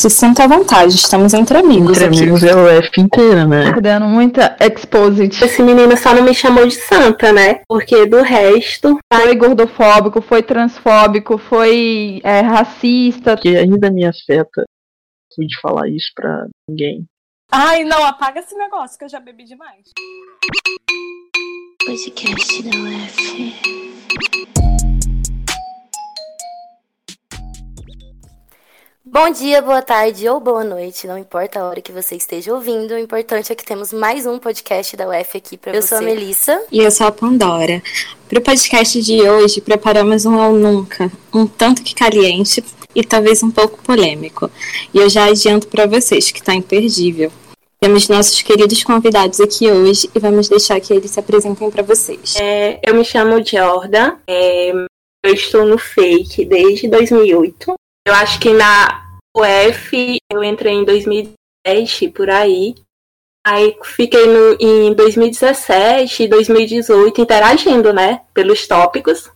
Se sinta à vontade, estamos entre amigos. Entre aqui. amigos é o F inteira, né? Tá dando muita exposit. Esse menino só não me chamou de santa, né? Porque do resto. Foi gordofóbico, foi transfóbico, foi é, racista. Que ainda me afeta de falar isso pra ninguém. Ai, não, apaga esse negócio que eu já bebi demais. Podcast da UF. Bom dia, boa tarde ou boa noite, não importa a hora que você esteja ouvindo, o importante é que temos mais um podcast da UF aqui para você. Eu sou a Melissa. E eu sou a Pandora. Para o podcast de hoje, preparamos um ao nunca, um tanto que caliente e talvez um pouco polêmico. E eu já adianto para vocês que está imperdível. Temos nossos queridos convidados aqui hoje e vamos deixar que eles se apresentem para vocês. É, eu me chamo Jordan, é, eu estou no Fake desde 2008. Eu acho que na UF eu entrei em 2010, por aí. Aí fiquei no, em 2017 e 2018 interagindo, né? Pelos tópicos.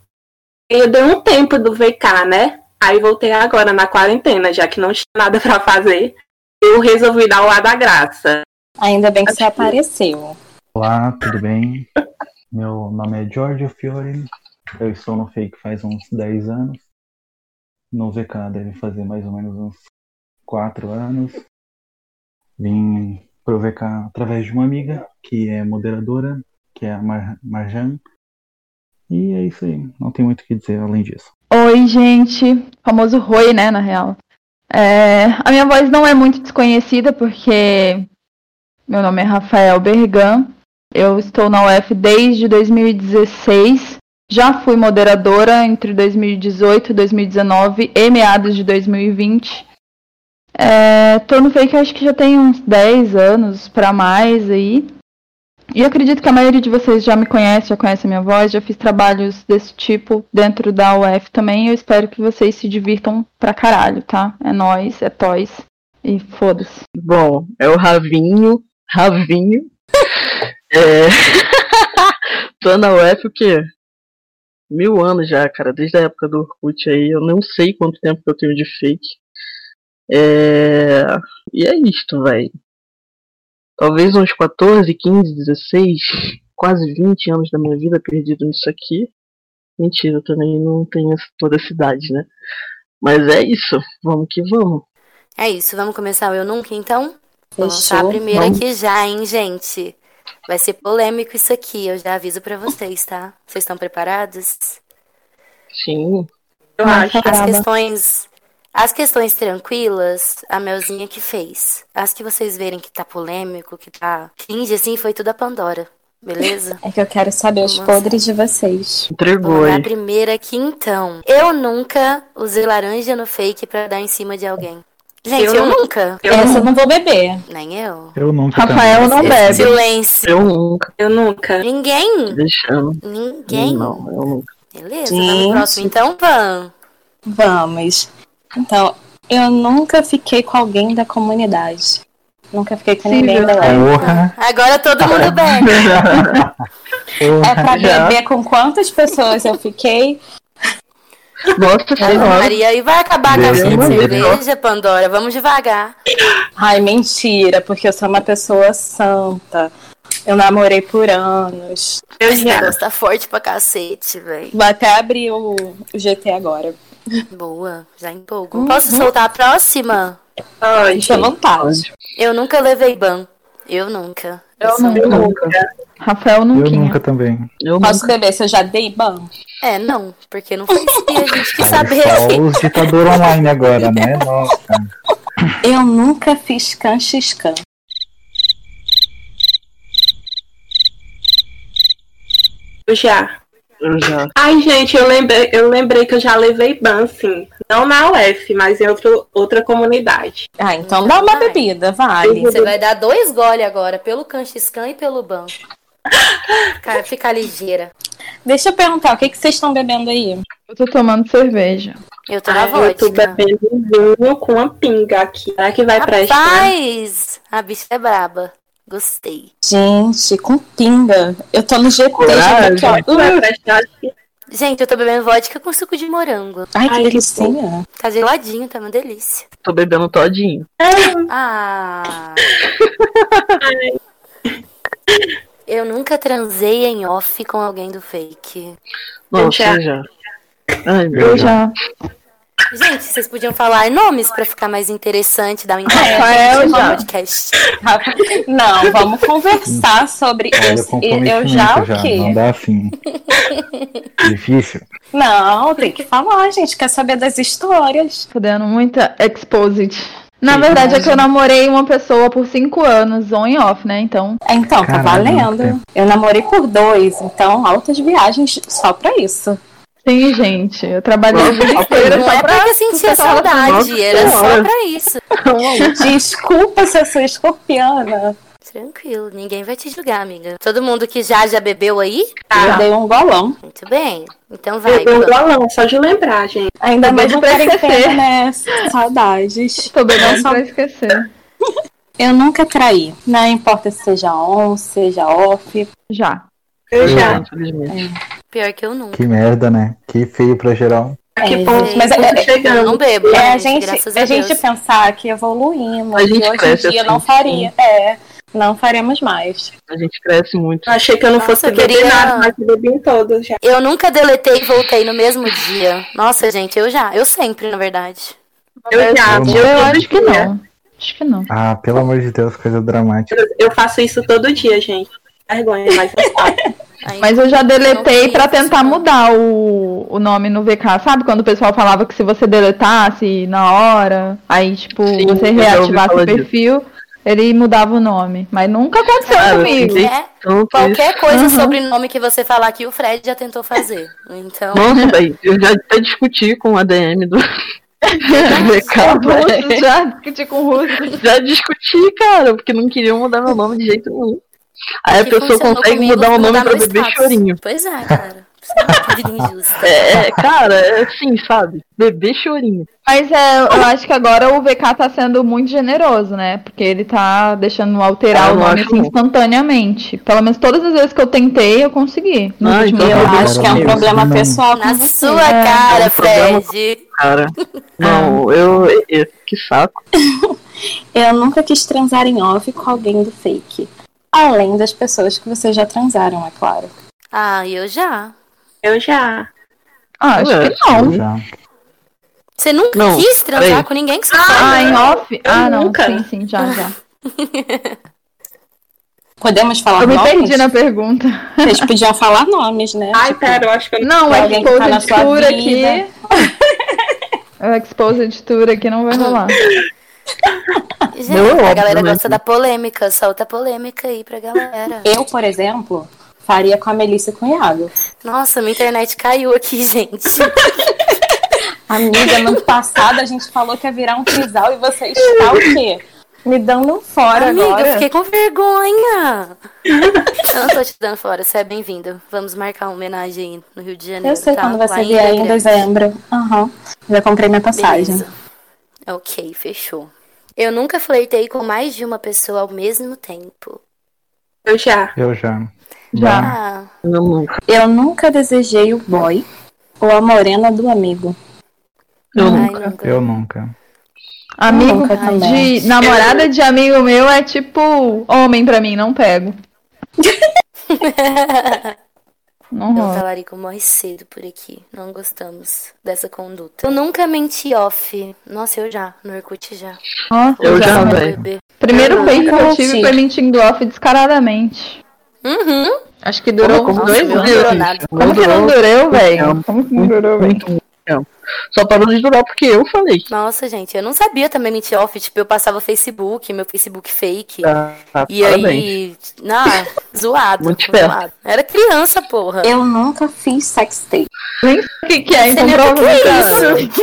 E eu dei um tempo do VK, né? Aí voltei agora na quarentena, já que não tinha nada para fazer. Eu resolvi dar o ar da graça. Ainda bem que você apareceu. Olá, tudo bem? Meu nome é Giorgio Fiore. Eu estou no Fake faz uns 10 anos. No VK deve fazer mais ou menos uns 4 anos. Vim pro VK através de uma amiga que é moderadora, que é a Mar Marjan. E é isso aí, não tem muito o que dizer além disso. Oi, gente. Famoso Roi, né, na real. É, a minha voz não é muito desconhecida porque meu nome é Rafael Bergan. Eu estou na UF desde 2016. Já fui moderadora entre 2018 e 2019 e meados de 2020. É, tô no Fake acho que já tem uns 10 anos para mais aí. E acredito que a maioria de vocês já me conhece, já conhece a minha voz, já fiz trabalhos desse tipo dentro da UF também. Eu espero que vocês se divirtam pra caralho, tá? É nós, é toys. E foda-se. Bom, é o Ravinho. Ravinho. é... Tô na UF o quê? Mil anos já, cara. Desde a época do Orkut aí. Eu não sei quanto tempo que eu tenho de fake. É... E é isto, velho talvez uns 14, 15, 16, quase 20 anos da minha vida perdido nisso aqui. Mentira, eu também não tenho toda essa idade, né? Mas é isso, vamos que vamos. É isso, vamos começar o Eu Nunca então? Vou lançar a primeira vamos. aqui já, hein, gente? Vai ser polêmico isso aqui, eu já aviso para vocês, tá? Vocês estão preparados? Sim. Eu acho. As questões as questões tranquilas, a Melzinha que fez. As que vocês verem que tá polêmico, que tá cringe, assim, foi tudo a Pandora. Beleza? É que eu quero saber os podres de vocês. Entregou aí. A primeira aqui, então. Eu nunca usei laranja no fake pra dar em cima de alguém. Gente, eu, eu nunca. Eu Essa eu não vou beber. Nem eu. Eu nunca. Rafael também. não bebe. Silêncio. Eu nunca. Eu nunca. Ninguém? Deixando. Ninguém? Não, eu nunca. Beleza, vamos próximo então, Van. Vamos. Então, eu nunca fiquei com alguém da comunidade. Nunca fiquei com Sim, ninguém da Porra. Agora todo mundo bebe. É pra beber com quantas pessoas eu fiquei? Nossa senhora. Maria, e vai acabar a caixinha de me livre. cerveja, Pandora? Vamos devagar. Ai, mentira, porque eu sou uma pessoa santa. Eu namorei por anos. Eu já. tá forte pra cacete, velho. Vou até abrir o, o GT agora. Boa, já empolgo. Posso soltar a próxima? Pode. À vontade. Eu nunca levei ban. Eu nunca. Eu nunca. Eu nunca. Rafael Eu nunca. nunca também. Eu Posso nunca. beber se eu já dei ban? É, não, porque não foi isso que a gente quis saber. Só os ditadores online agora, né? Nossa. Eu nunca fiz. Eu já. Eu já. Ai, gente, eu lembrei, eu lembrei que eu já levei ban, sim. Não na UF, mas em outro, outra comunidade. Ah, então dá uma bebida, vale. Você vai dar dois gole agora, pelo Canchiscan e pelo ban. Cara, fica ligeira. Deixa eu perguntar, o que, que vocês estão bebendo aí? Eu tô tomando cerveja. Eu tô na Ai, eu tô vodka. bebendo vinho com uma pinga aqui. Será que vai prestar? Rapaz, a bicha é braba. Gostei. Gente, com pinga. Eu tô no GT, já aqui, ó. Uh? Gente, eu tô bebendo vodka com suco de morango. Ai, que delicinha. Tá geladinho, tá uma delícia. Tô bebendo todinho. Ah. Eu nunca transei em off com alguém do fake. Nossa, já. já. Ai, meu Eu Deus. já. Gente, vocês podiam falar nomes pra ficar mais interessante, dar um Rafael no já. podcast. Rafa, Não, vamos conversar sobre Olha, isso. Eu já o já. quê? Não dá assim. Difícil. Não, tem que falar, gente. Quer saber das histórias. Fudendo muita exposed. Na verdade, é que eu namorei uma pessoa por cinco anos, on e off, né? Então, Então, tá Caralho, valendo. Eu namorei por dois, então altas viagens só pra isso. Sim, gente. Eu trabalhei a vida inteira Não só é pra. porque sentia saudade, Nossa era só pra isso. Desculpa se eu sou escorpiana. Tranquilo, ninguém vai te julgar, amiga. Todo mundo que já já bebeu aí? Eu dei um golão. Muito bem. Então vai. Eu dou um golão, só de lembrar, gente. Ainda Eu mais pra esquecer. né? Saudades. Tô bebendo Eu só- pra esquecer. Eu nunca traí. Não importa se seja on, seja off. Já. Eu já. Infelizmente. Pior que eu nunca. Que merda, né? Que feio pra geral. A que É, ponto gente, mas é- eu é- Eu chegando? não bebo, É, a gente, a a, gente pensar que evoluímos. A gente hoje cresce em dia assim, não faria. É, não faremos mais. A gente cresce muito. Eu achei que eu não Nossa, fosse eu beber queria- nada, mas eu bebi em todos já. Eu nunca deletei e voltei no mesmo dia. Nossa, gente, eu já. Eu sempre, na verdade. Eu já. Eu não. Eu, Eu acho que não. Acho que não. Ah, pelo amor de Deus, coisa dramática. Eu faço isso todo dia, gente. Vergonha, mas eu faço. Aí- Mas eu já deletei queria tentar mudar o, o nome no VK. Sabe quando o pessoal falava que se você deletasse na hora, aí, tipo, Sim, você reativasse o perfil, ele mudava o nome. Mas nunca aconteceu Cara, comigo. É, qualquer coisa Uhum. sobre nome que você falar aqui, o Fred já tentou fazer. Então, Nossa, eu já até discuti com a DM do VK, já discuti com o Russo. Já discuti, cara, porque não queriam mudar meu nome de jeito nenhum. Aí a pessoa consegue comigo, mudar o nome mudar pra bebê status. chorinho. Pois é, cara. É. É, é, cara, é assim, sabe? Bebê chorinho. Mas é, eu acho que agora o VK tá sendo muito generoso, né? Porque ele tá deixando alterar Ah, o eu nome assim, instantaneamente. Pelo menos todas as vezes que eu tentei, eu consegui. Nos Ah, então Eu tá bom. acho que é um Deus, problema não. pessoal Na sua É, cara, é um Fred. Cara, não, eu, eu- Que saco. Eu nunca quis transar em off com alguém do fake. Além das pessoas que vocês já transaram, é claro. Ah, eu já. Eu já. Ah, acho Ué, que não. Já. Você nunca Não, quis transar peraí. com ninguém que você Ah, fala? em off? Ah, não. nunca. Sim, sim, já, já. Podemos falar Eu me nomes? perdi na pergunta. Vocês podiam falar nomes, né? Ai, Tipo, pera, eu acho que eu Não, Pra o alguém que tá Exposed sua Tour aqui. O Exposed Tour aqui não vai rolar. Gente, Não, a galera obviamente. gosta da polêmica. Solta a polêmica aí pra galera. Eu, por exemplo, faria com a Melissa e com o Iago. Nossa, minha internet caiu aqui, gente. Amiga, no passado a gente falou que ia virar um trisal e você está o quê? Me dando um fora Amiga, agora. eu fiquei com vergonha. eu não tô te dando fora, você é bem-vindo. Vamos marcar uma homenagem aí no Rio de Janeiro. Eu sei tá? quando você vier em dezembro. Aham. Já comprei minha passagem. Beleza. Ok, fechou. Eu nunca flertei com mais de uma pessoa ao mesmo tempo. Eu já. Eu já. Já. Ah, Eu nunca. Eu nunca desejei o boy ou a morena do amigo. Eu ai, nunca. nunca. Eu nunca. Amigo Nunca de. Namorada de amigo meu é tipo homem pra mim, não pego. Não Eu rola. falaria com morre cedo por aqui. Não gostamos dessa conduta. Eu nunca menti off. Nossa, eu já. No Orkut já. Eu já, beber. Primeiro Eu fake que eu tive foi mentindo off descaradamente. Uhum. Acho que durou Como uns Nossa, dois anos. nada. Como que não durou, velho? Como que não durou, velho? Tempo. Só parou de durar porque eu falei. Nossa, gente, eu não sabia também mentir off. Tipo, eu passava Facebook, meu Facebook fake. Tá, tá, E parabéns. aí. Não, zoado. Muito zoado. Era criança, porra. Eu nunca fiz sextape. Nem sei o que, que é, Você então nem sabe o que é provavelmente.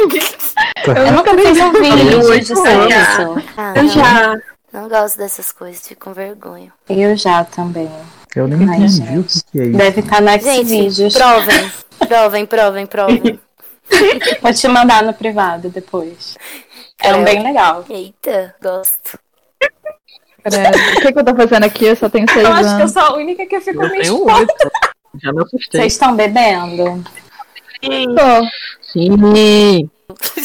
Eu nunca fiz um vídeo sexo. Ah, Eu não, já. não gosto dessas coisas, fico com vergonha. Eu já também. Eu nem entendi o que, que é isso. Deve estar no Gente, Xvideos. provem. Provem, provem, provem. Vou te mandar no privado depois. É um É. bem legal. Eita, gosto. O que, que eu tô fazendo aqui? Eu só tenho seis Eu acho que eu anos. sou a única que fica Eu me tenho expondo. oito. Já me assustei. Vocês estão bebendo? Tô. Sim.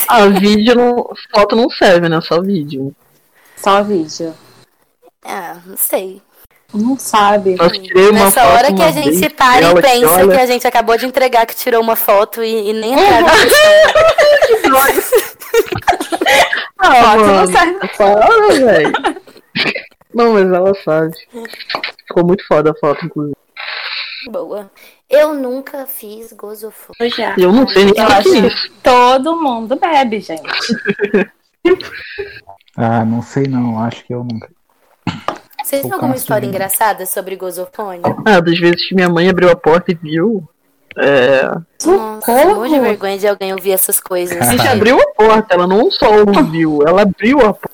Ah, vídeo não. Foto não serve, né? Só vídeo. Só vídeo. Ah, não sei. Não sabe. Nessa foto hora que uma a gente vez para e pensa que, olha, que a gente acabou de entregar que tirou uma foto e, e nem entrava. Ah, Foto não serve. fala, velho. Não, mas ela sabe. Ficou muito foda a foto, inclusive. Boa. Eu nunca fiz gozofone. Eu já. Eu não sei nem Eu o que acho é que isso. todo mundo bebe, gente. Ah, não sei não, acho que eu nunca. Vocês têm alguma Cássio história engraçada sobre gozofone? Ah, das vezes que minha mãe abriu a porta e viu. É. Nossa, eu morro de vergonha de alguém ouvir essas coisas. A gente abriu a porta, ela não só ouviu, ela abriu a porta.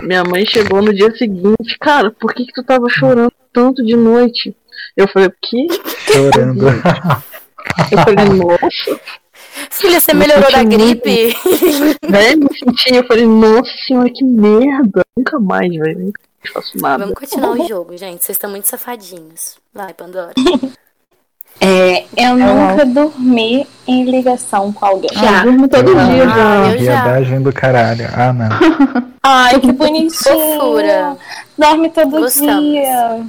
Minha mãe chegou no dia seguinte, cara, por que que tu tava chorando tanto de noite? Eu falei, o quê? Chorando. Eu falei, nossa, Filha, você melhorou da gripe? velho, me senti. Eu falei, nossa senhora, que merda. Nunca mais, velho. Nunca mais faço nada. Vamos continuar o jogo, gente. Vocês estão muito safadinhos. Vai, Pandora. É, eu nunca dormi em ligação com alguém. Ah, eu durmo todo Ah, dia já. eu já. Viadagem do caralho. Ah, não. Ai, que bonitinho. Fofura. Dorme todo Gostamos. dia.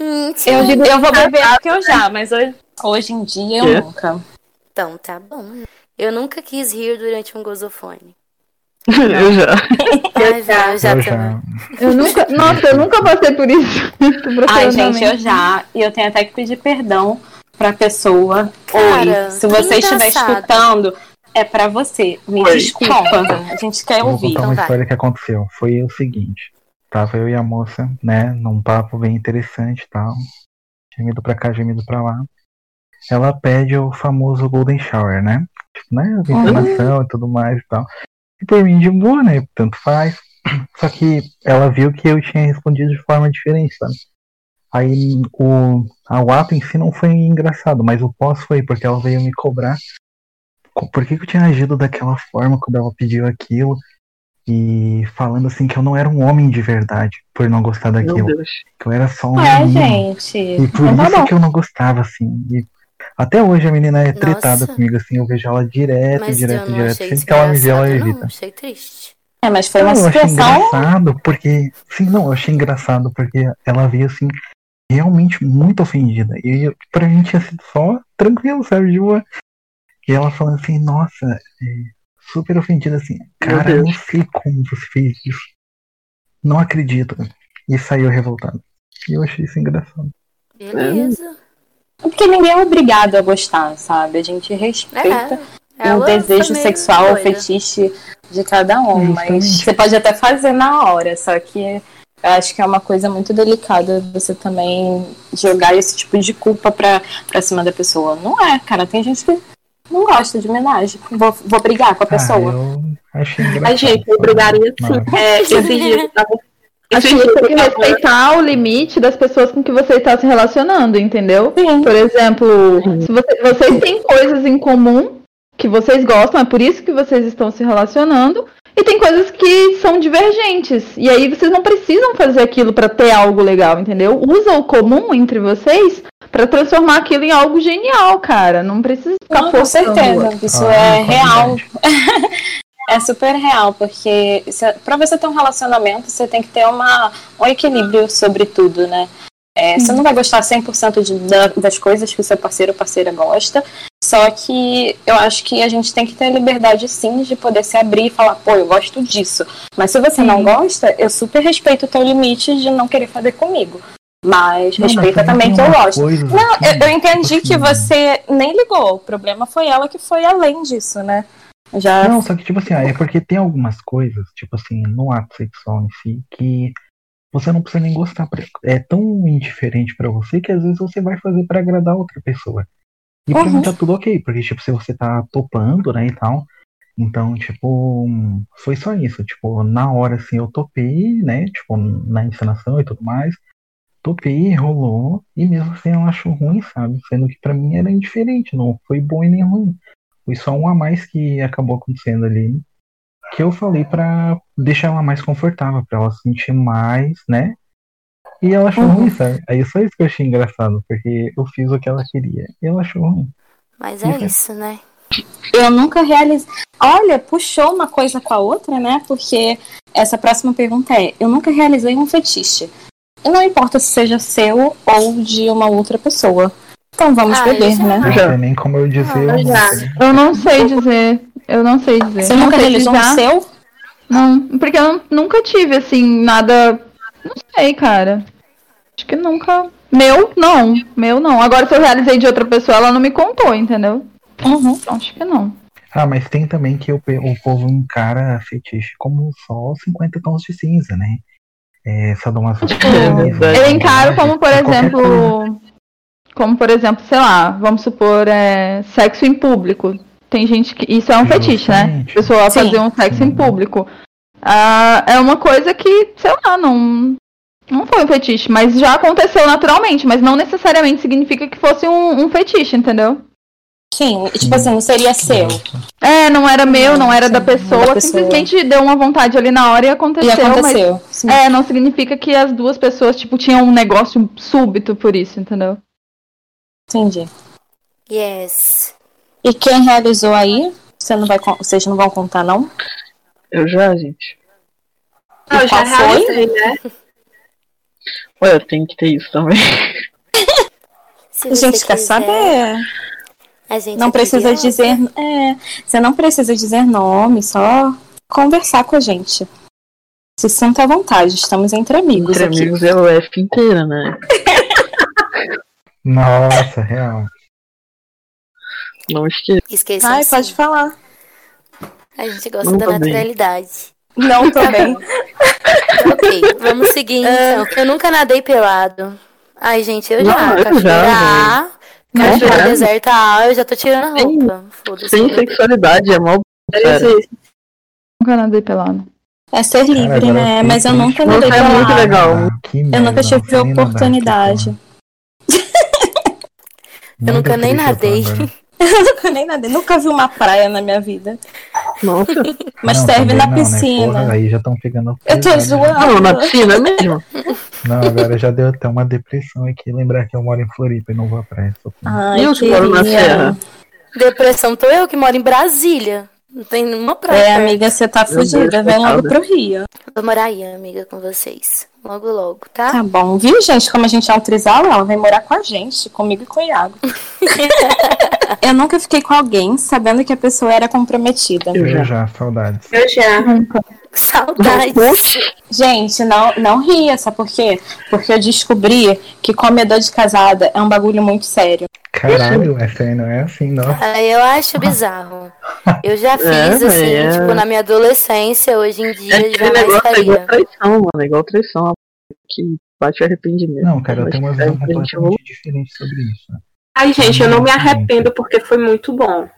Hum, Eu, eu vou beber porque eu já, mas hoje, hoje em dia eu nunca. Então, tá bom. Eu nunca quis rir durante um gozofone. Eu já. Eu já, eu já eu também. já. Eu nunca. Nossa, eu nunca passei por isso. Ai, gente, eu já. E eu tenho até que pedir perdão pra pessoa. Cara, Oi, se você que estiver engraçado. escutando, é pra você. Me Oi. desculpa. A gente quer Eu vou ouvir. contar Então uma vai. história que aconteceu. Foi o seguinte. Tava eu e a moça, né, num papo bem interessante e tal. Gemido pra cá, gemido pra lá. Ela pede o famoso Golden Shower, né? Tipo, né? Ventilação e tudo mais e tal. E por mim de boa, né? Tanto faz. Só que ela viu que eu tinha respondido de forma diferente, sabe? Aí o, a- o ato em si não foi engraçado, mas o pós foi, porque ela veio me cobrar co- por que, que eu tinha agido daquela forma quando ela pediu aquilo e falando assim que eu não era um homem de verdade por não gostar Meu daquilo, Deus. que eu era só um É, menino. gente. E por tá isso bom. que eu não gostava, assim. E até hoje a menina é Nossa. tretada comigo, assim, eu vejo ela direto, Mas direto, direto. Sempre que ela me vê, ela evita. não. Achei triste. É, mas foi uma Não, eu achei situação. engraçado, porque. Sim, não, eu achei engraçado, porque ela veio assim, realmente muito ofendida. E eu- pra mim tinha sido só tranquilo, sabe? De boa. E ela falando assim, nossa, é, super ofendida, assim, cara, eu não sei como você fez isso. Não acredito. E saiu revoltado. E eu achei isso engraçado. Beleza. Porque ninguém é obrigado a gostar, sabe? A gente respeita É. o desejo meio sexual, o doida. fetiche de cada um. Mas você pode até fazer na hora, só que eu acho que é uma coisa muito delicada você também jogar esse tipo de culpa pra, pra cima da pessoa. Não é, cara. Tem gente que não gosta de homenagem. Vou, vou brigar com a pessoa. Ah, eu achei engraçado. A gente, eu brigaria sim. É, esses dias eu tava. Você eu tem que respeitar o limite das pessoas com que você está se relacionando, entendeu? Sim. Por exemplo, se você- vocês têm coisas em comum que vocês gostam, é por isso que vocês estão se relacionando, e tem coisas que são divergentes. E aí vocês não precisam fazer aquilo para ter algo legal, entendeu? Usa o comum entre vocês para transformar aquilo em algo genial, cara. Não precisa ficar Não, com forçando. certeza. Isso Ah, é com real. É super real, porque pra você ter um relacionamento, você tem que ter uma, um equilíbrio sobre tudo, né? É, Você não vai gostar 100% de, da, das coisas que o seu parceiro ou parceira gosta, só que eu acho que a gente tem que ter a liberdade, sim, de poder se abrir e falar, pô, eu gosto disso. Mas se você não gosta, eu super respeito o teu limite de não querer fazer comigo. Mas Não, mas respeita também que eu gosto. Não, assim, eu, eu entendi tipo que assim, você nem ligou. O problema foi ela que foi além disso, né? Já Não, só que, tipo assim, é porque tem algumas coisas, tipo assim, no ato sexual em si, que você não precisa nem gostar. É tão indiferente pra você que às vezes você vai fazer pra agradar outra pessoa. E pra Uhum. mim tá tudo ok, porque, tipo, se você tá topando, né, e tal. Então, tipo, foi só isso. Tipo, na hora, assim, eu topei, né, tipo, na encenação e tudo mais. Topei, rolou, e mesmo assim eu acho ruim, sabe? Sendo que pra mim era indiferente, não foi bom e nem ruim. Foi só um a mais que acabou acontecendo ali. Que eu falei pra deixar ela mais confortável, pra ela se sentir mais, né? E ela achou Uhum. ruim, sabe? Aí só isso que eu achei engraçado, porque eu fiz o que ela queria. E ela achou ruim. Mas é isso, né? Eu nunca realizei. Olha, puxou uma coisa com a outra, né? Porque essa próxima pergunta é: eu nunca realizei um fetiche. E não importa se seja seu ou de uma outra pessoa. Então vamos Ah, beber, né? Não sei nem como eu dizer. Ah, eu já. não sei. Eu não sei dizer. Eu não sei dizer. Você não nunca realizou um seu? Não, porque eu nunca tive, assim, nada. Não sei, cara. Acho que nunca. Meu, não. Meu, não. Agora, se eu realizei de outra pessoa, ela não me contou, entendeu? Uhum. Acho que não. Ah, mas tem também que o, o povo encara fetiche como só 50 tons de cinza, né? É, sadomasoquismo. Tipo, Eu encaro como, por qualquer coisa. exemplo. Como, por exemplo, sei lá, vamos supor, é, sexo em público. Tem gente que. Isso é um fetiche, né? Justamente. A pessoa Sim. fazer um sexo em público. Ah, é uma coisa que, sei lá, não. Não foi um fetiche, mas já aconteceu naturalmente, mas não necessariamente significa que fosse um, um fetiche, entendeu? Sim, tipo assim, não seria seu. É, não era meu, não era da Sim, não era pessoa, da pessoa. simplesmente deu uma vontade ali na hora e aconteceu, E aconteceu. Sim. mas é, não significa que as duas pessoas, tipo, tinham um negócio súbito por isso, entendeu? Entendi. Yes. E quem realizou aí? Você não vai, vocês não vão contar, não? Eu já, gente. Eu já realizei, né? Ué, tem que ter isso também. A gente quer quiser, saber. A gente Não é precisa curiosa. dizer. É, você não precisa dizer nome, só conversar com a gente. Se sinta à vontade, estamos entre amigos Entre aqui. amigos é o F inteira, né? Nossa, real. Não esqueça. Esqueça. Ai, pode falar. A gente gosta Não da tô bem. naturalidade. Não tô bem. ok, vamos seguir então. Eu nunca nadei pelado. Ai, gente, eu Não, já. eu Cachoeira já, cachoeira já. deserta A, eu já tô tirando a Sem- roupa. Foda-se. Sem sexualidade, é. Existe. Nunca nadei pelado. É ser livre, Cara, né? Mas eu nunca nadei Nossa, é muito legal. Ah, Eu nunca tive oportunidade. Porra. Eu nunca nem nadei. Eu nunca nem nadei. Nunca vi uma praia na minha vida. Nossa. Mas Não, serve na não, né? piscina. Porra, aí já estão pegando. Eu tô né? zoando. Não, na piscina mesmo. Não, agora já deu até uma depressão aqui. Lembrar que eu moro em Floripa e não vou à praia. Ai, eu que moro na serra. Depressão tô eu que moro em Brasília. Não tem nenhuma praia. É, amiga, você tá fugida. Vem logo pro Rio. Vou morar aí, amiga, com vocês. Logo, logo, tá? Tá bom, viu, gente? Como a gente é um trisal, ela vem morar com a gente, comigo e com o Iago. eu nunca fiquei com alguém sabendo que a pessoa era comprometida. Eu já. Já, saudades. Eu já. Saudades. Gente, não, não ria, sabe por quê? Porque eu descobri que comedor de casada é um bagulho muito sério. Caralho, essa aí não é assim. Aí eu acho bizarro. Eu já fiz, É, assim, é. tipo, na minha adolescência, hoje em É dia aquele jamais negócio é igual faria. traição, mano. É igual traição. Que bate arrependimento. Não, cara, eu tenho uma visão é, completamente diferente sobre isso. Ai, gente, eu não me arrependo porque foi muito bom.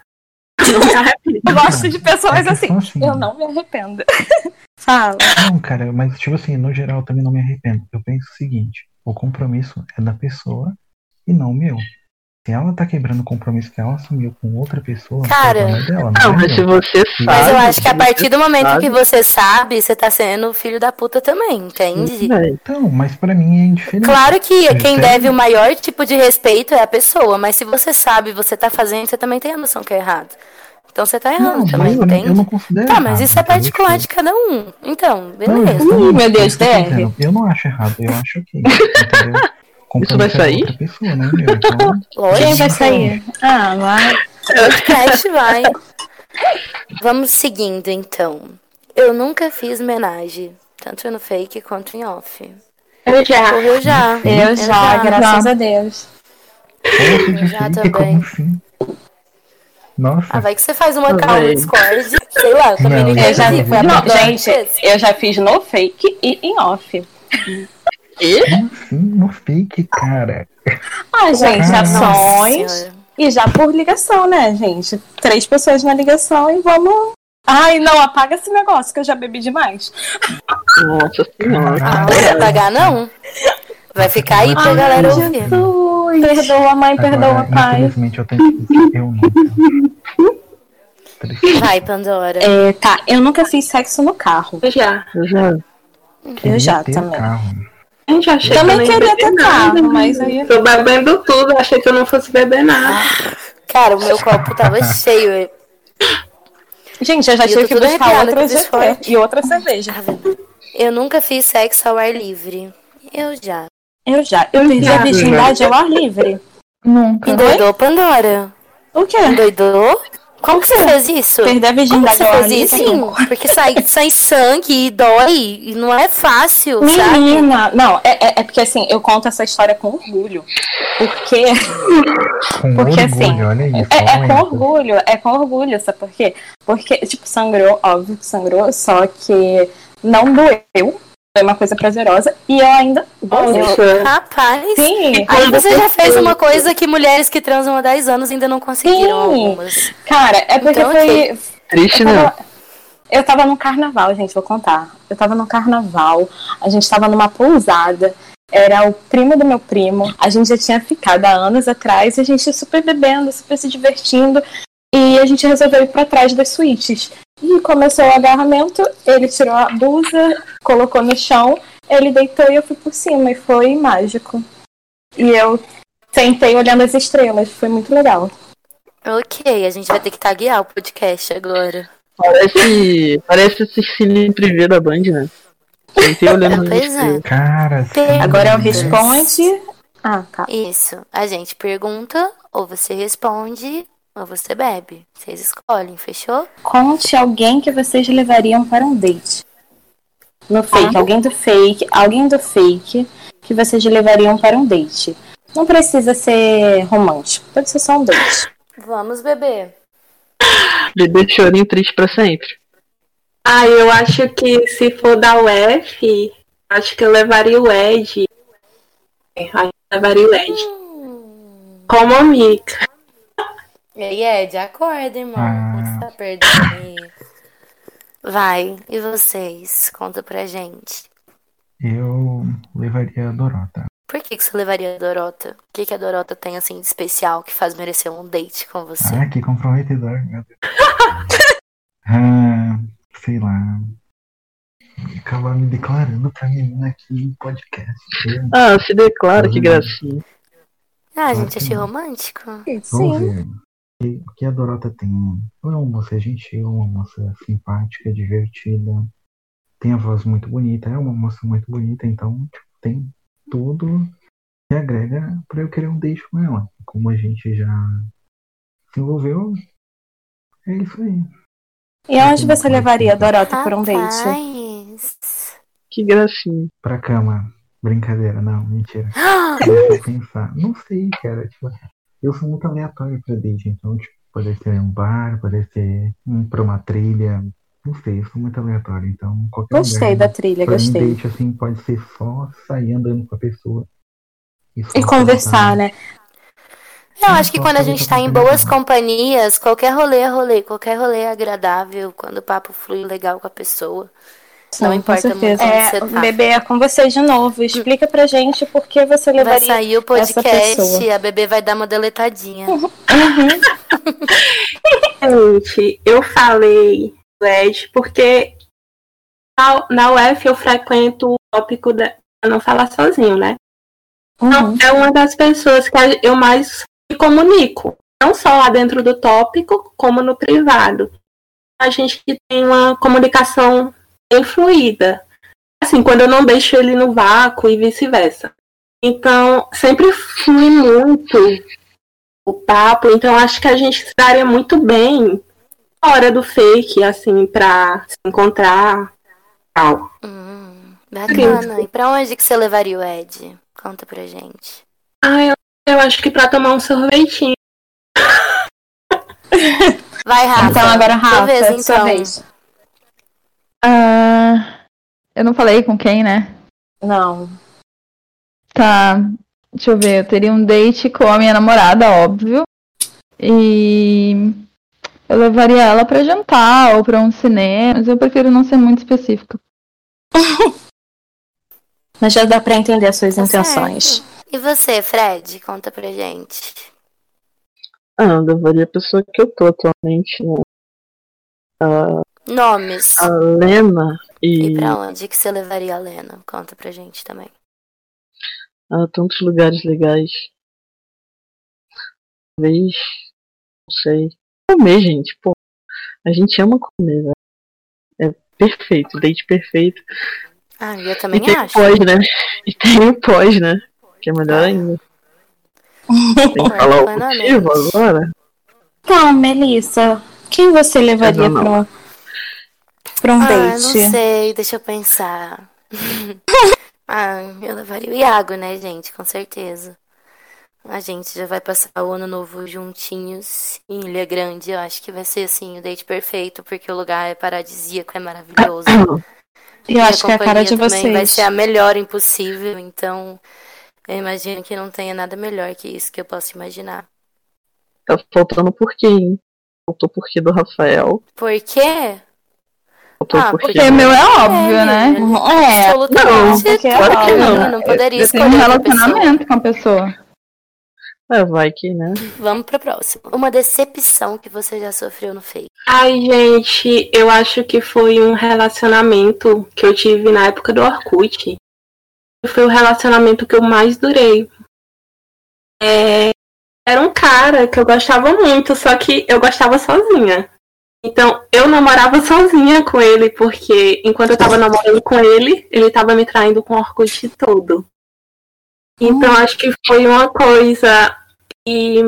Eu não me arrependo. Eu gosto de pessoas É assim. assim. Eu não me arrependo. Fala. Não, cara, mas tipo assim, no geral eu também não me arrependo. Eu penso o seguinte, o compromisso é da pessoa e não meu. Se ela tá quebrando o compromisso que ela assumiu com outra pessoa, Cara, problema é dela, Não, é mas se você sabe. Mas eu acho que a partir do momento sabe, que você sabe, você tá sendo filho da puta também, entende? Então, mas pra mim é indiferente. Claro que quem deve o maior tipo de respeito é a pessoa, mas se você sabe, você tá fazendo, você também tem a noção que é errado. Então você tá errando Não, também, mas eu, entende? eu não considero Tá, mas isso é particular de cada um. Então, Não, beleza. justamente, Ih, meu Deus, que eu. Eu não acho errado, eu acho ok. Entendeu? Isso vai sair? Outra pessoa, é meu. Então, Lógico. Quem vai sair? Ah, vai. podcast vai. Vamos seguindo, então. Eu nunca fiz homenagem, tanto no fake quanto em off. Eu já. Correu já. Eu já, graças a Deus. de já também. assim? Nossa, Ah, vai que você faz uma call no. Discord. Sei lá, eu também Não, eu Eu já, não, gente, eu já fiz no fake e em off. Assim no fake, cara? Ah, gente, ações e já por ligação, né, gente? Três pessoas na ligação e vamos. Ai, não, apaga esse negócio que eu já bebi demais. Nossa senhora. Ah, não vai pagar, não? Vai ficar aí pra Ai, galera ouvir. Jesus. Perdoa, mãe, perdoa, Agora, pai. infelizmente, eu tenho que dizer, eu nunca. Triste. Vai, Pandora. É, tá, eu nunca fiz sexo no carro. Eu já. Eu já. Eu já ter também. Carro. Gente achei que eu Também queria beber ter nada. mas aí. Tô bebendo tudo, achei que eu não fosse beber nada. Cara, o meu copo tava cheio. Gente, eu já tive que buscar outra e outra cerveja. Vendo? Eu nunca fiz sexo ao ar livre. Eu já. Eu já. Eu perdi a virgindade ao ar livre. Nunca. Endoidou Pandora. O quê? Endoidou? Como que você fez isso? Perder a Como que virgindade você ao ar fez isso? Sim, porque sai, sai sangue e dói. E não é fácil, sabe? Menina, não, é, é, é porque assim, eu conto essa história com orgulho. Porque Com Porque, orgulho, assim, olha isso. É, é com isso. orgulho, é com orgulho, sabe por quê? Porque, tipo, sangrou, óbvio que sangrou, só que não doeu. Foi uma coisa prazerosa e eu ainda gostei. Nossa. Rapaz. Sim, Aí você já fez uma coisa que mulheres que transam há 10 anos ainda não conseguiram Sim. algumas. Cara, é porque Então, foi. Triste, Eu né? tava, eu tava no carnaval, gente, vou contar. Eu tava no carnaval, a gente tava numa pousada. Era o primo do meu primo. A gente já tinha ficado há anos atrás, e a gente super bebendo, super se divertindo. E a gente resolveu ir pra trás das suítes. E começou o agarramento, ele tirou a blusa, colocou no chão, ele deitou e eu fui por cima, e foi mágico. E eu sentei olhando as estrelas, foi muito legal. Ok, a gente vai ter que taguear o podcast agora. Parece, parece Cecília Privé da Band, né? Sentei olhando Pois é. espelho. Cara, Per- Agora eu responde. Ah, tá. Isso. A gente pergunta, ou você responde, ou você bebe. Vocês escolhem, fechou? Conte alguém que vocês levariam para um date. No fake, alguém do fake, alguém do fake que vocês levariam para um date. Não precisa ser romântico, pode ser só um date. Vamos beber. Bebê chorinho triste pra sempre. Ah, eu acho que se for da UF, acho que eu levaria o Ed. É, acho que eu levaria o Ed. Hum. Como amiga. E aí, Ed, acorda, irmão. Ah. Você tá perdendo? Vai, e vocês? Conta pra gente. Eu levaria a Dorota. Por que, que você levaria a Dorota? O que, que a Dorota tem assim de especial que faz merecer um date com você? Ah, que comprometedor, meu Deus. ah, sei lá. Acabar me declarando pra menina aqui em podcast. Ah, se declara, que Hum. gracinha. Ah, gente, achei romântico. Vamos O que, a Dorota tem? Ela é uma moça gentil, uma moça simpática, divertida. Tem a voz muito bonita, é uma moça muito bonita, então tipo, tem tudo que agrega pra eu querer um date com ela. Como a gente já se envolveu, é isso aí. E onde você levaria a Dorota por um date? Que gracinha. Pra cama. Brincadeira, não, mentira. Deixa eu pensar. Não sei, cara. Tipo, eu sou muito aleatório pra date, então, tipo, pode ser um bar, pode ser um, pra uma trilha. Não sei, eu sou muito aleatório, então qualquer Gostei lugar, da trilha, gostei. date, assim, pode ser só sair andando com a pessoa. só E conversar, né? Eu acho que quando a gente você tá em boas companhias, qualquer rolê é rolê, qualquer rolê é agradável, quando o papo flui legal com a pessoa. Não Sim, importa muito onde você tá. É, bebê, é com você de novo. Explica pra gente por que você Vai levaria. sair o essa podcast pessoa. e a bebê vai dar uma deletadinha. Uhum. Gente, eu falei do Ed porque na, na UF eu frequento o tópico da pra não falar sozinho, né? Então, Uhum. é uma das pessoas que eu mais me comunico. Não só lá dentro do tópico, como no privado. A gente tem uma comunicação bem fluida. Assim, quando eu não deixo ele no vácuo e vice-versa. Então, sempre flui muito o papo. Então, acho que a gente se daria muito bem fora do fake, assim, pra se encontrar. Tal. Hum, bacana. E pra onde que você levaria o Ed? Conta pra gente. Ah, eu, eu acho que pra tomar um sorvetinho. Vai, Rafa. Então agora, Sua Rafa, vez, sua então. vez. Ah, eu não falei com quem, né? Não. Tá. Deixa eu ver. Eu teria um date com a minha namorada, óbvio. E eu levaria ela pra jantar ou pra um cinema. Mas eu prefiro não ser muito específica. Mas já dá pra entender as suas Tá intenções. certo. E você, Fred? Conta pra gente. Ah, eu levaria a pessoa que eu tô atualmente, né? A, Nomes. a Lena E e pra onde que você levaria a Lena? Conta pra gente também. a tantos lugares legais. Talvez Não sei. Comer, gente, pô. A gente ama comer, velho. É perfeito, date perfeito. Ah, eu também e tem acho. pós, né? E tem o pós, né? Que é melhor ainda. Tem que falar o motivo agora? Então, Melissa, quem você levaria não. pra um, pra um Ah, não date? sei, deixa eu pensar. ah, eu levaria o Iago, né, gente? Com certeza. A gente já vai passar o ano novo juntinhos em Ilha Grande. Eu acho que vai ser, assim, o date perfeito, porque o lugar é paradisíaco, é maravilhoso. Eu acho que é a cara de companhia também vai vocês. ser a melhor impossível, então eu imagino que não tenha nada melhor que isso que eu posso imaginar. Tá faltando porquê, hein? Faltou porquê do Rafael. Por quê? Ah. Porque meu é óbvio, É, né? É, Absolutamente. porque é claro que não. não poderia Eu tenho escolher um relacionamento com a pessoa. É, vai que, né? Vamos pra próxima. Uma decepção que você já sofreu no fake. Ai, gente, eu acho que foi um relacionamento que eu tive na época do Orkut. Foi o relacionamento que eu mais durei. É, Era um cara que eu gostava muito, só que eu gostava sozinha. Então, eu namorava sozinha com ele, porque enquanto eu tava namorando com ele, ele tava me traindo com o Orkut todo. Então, acho que foi uma coisa que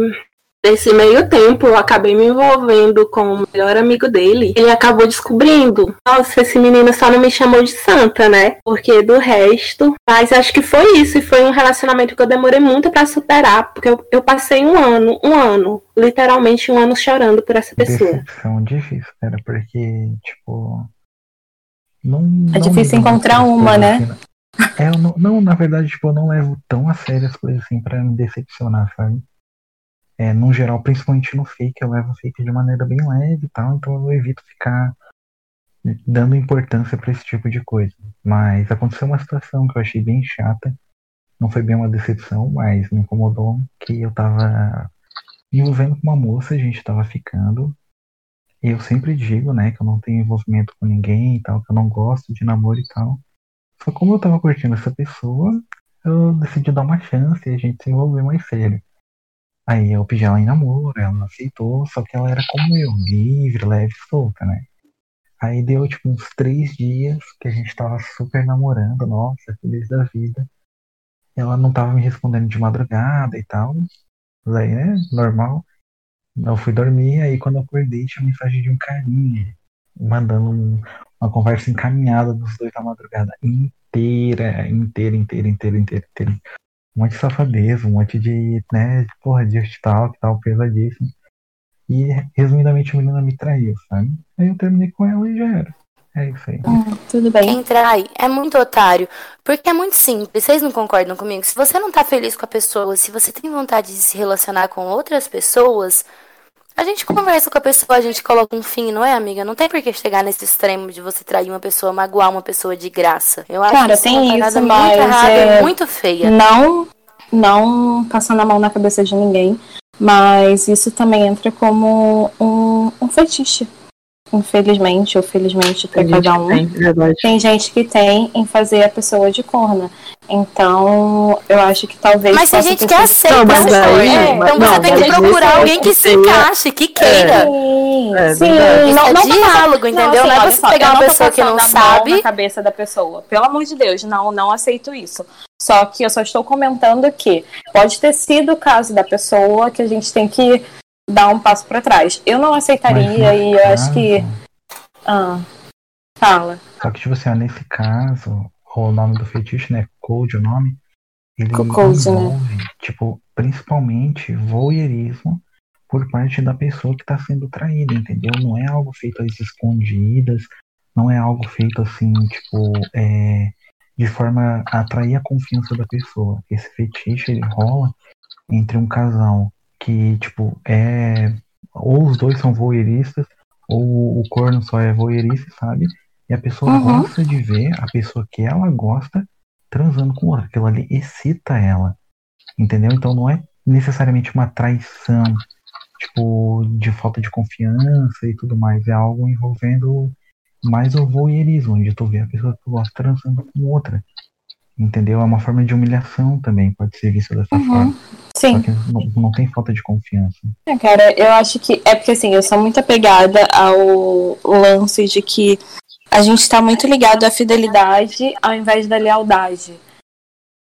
Nesse meio tempo, eu acabei me envolvendo com o melhor amigo dele. Ele acabou descobrindo. Nossa, esse menino só não me chamou de santa, né? Porque do resto. Mas acho que foi isso. E foi um relacionamento que eu demorei muito pra superar. Porque eu, eu passei um ano, um ano, literalmente um ano chorando por essa pessoa. Decepção difícil, cara, porque, tipo. Não, É difícil encontrar uma, né? na- É, eu não, não, na verdade, tipo, eu não levo tão a sério as coisas assim pra me decepcionar, sabe? É, no geral, principalmente no fake, eu levo fake de maneira bem leve e tal, então eu evito ficar dando importância pra esse tipo de coisa. Mas aconteceu uma situação que eu achei bem chata. Não foi bem uma decepção, mas me incomodou que eu tava me envolvendo com uma moça, a gente tava ficando. E eu sempre digo, né, que eu não tenho envolvimento com ninguém e tal, que eu não gosto de namoro e tal. Só como eu tava curtindo essa pessoa, eu decidi dar uma chance e a gente se envolver mais sério. Aí eu pedi ela em namoro, ela aceitou, só que ela era como eu, livre, leve solta, né? Aí deu tipo uns três dias que a gente tava super namorando, nossa, feliz da vida. Ela não tava me respondendo de madrugada e tal. Mas aí, né, normal. Eu fui dormir, aí quando eu acordei tinha mensagem de um carinha, mandando um- uma conversa encaminhada dos dois na madrugada inteira, inteira, inteira, inteira, inteira, inteira. Um monte de safadeza, um monte de, né, porra, de tal, que tal, pesadíssimo. E, resumidamente, a menina me traiu, sabe? Aí eu terminei com ela e já era. É isso aí. Hum, tudo bem. Quem trai é muito otário. Porque é muito simples. Vocês não concordam comigo? Se você não tá feliz com a pessoa, se você tem vontade de se relacionar com outras pessoas, a gente conversa com a pessoa, a gente coloca um fim, não é, amiga? Não tem por que chegar nesse extremo de você trair uma pessoa, magoar uma pessoa de graça. Eu acho Cara, que tem é isso, mas muito errada é- e muito feia. Não, não passando a mão na cabeça de ninguém, mas isso também entra como um, um fetiche. Infelizmente ou felizmente para Tem gente cada que um. tem. Tem gente que tem em fazer a pessoa de corna. Então, eu acho que talvez. Mas tem possa gente ter que sido- aceita Não, mas aí- mas- Então não, você tem que procurar isso alguém que se encaixe, que queira. Sim, É, sim. é tô diálogo, passando- entendeu? Não é você só, pegar uma pessoa que não a sabe. na cabeça da pessoa. Pelo amor de Deus, não, não aceito isso. Só que eu só estou comentando que pode ter sido o caso da pessoa que a gente tem que dar um passo para trás. Eu não aceitaria e eu acho que. caso- Ah, fala. Só que, tipo assim, nesse caso, o nome do fetiche, né? Code, o nome, ele Co- code, né? envolve, tipo, principalmente voyeurismo por parte da pessoa que tá sendo traída, entendeu? Não é algo feito às escondidas, não é algo feito assim, tipo, é, de forma a atrair a confiança da pessoa. Esse fetiche, ele rola entre um casal que, tipo, é. Ou os dois são voyeuristas, ou o corno só é voyeurista, sabe? E a pessoa Uhum. gosta de ver a pessoa que ela gosta transando com outra. Aquilo ali excita ela. Entendeu? Então não é necessariamente uma traição, tipo, de falta de confiança e tudo mais. É algo envolvendo mais o voyeurismo, onde tu vê a pessoa que tu gosta transando com outra. Entendeu? É uma forma de humilhação também, pode ser visto dessa Uhum. forma. Sim. não, não tem falta de confiança. É, cara, eu acho que. É porque assim, eu sou muito apegada ao lance de que a gente tá muito ligado à fidelidade ao invés da lealdade.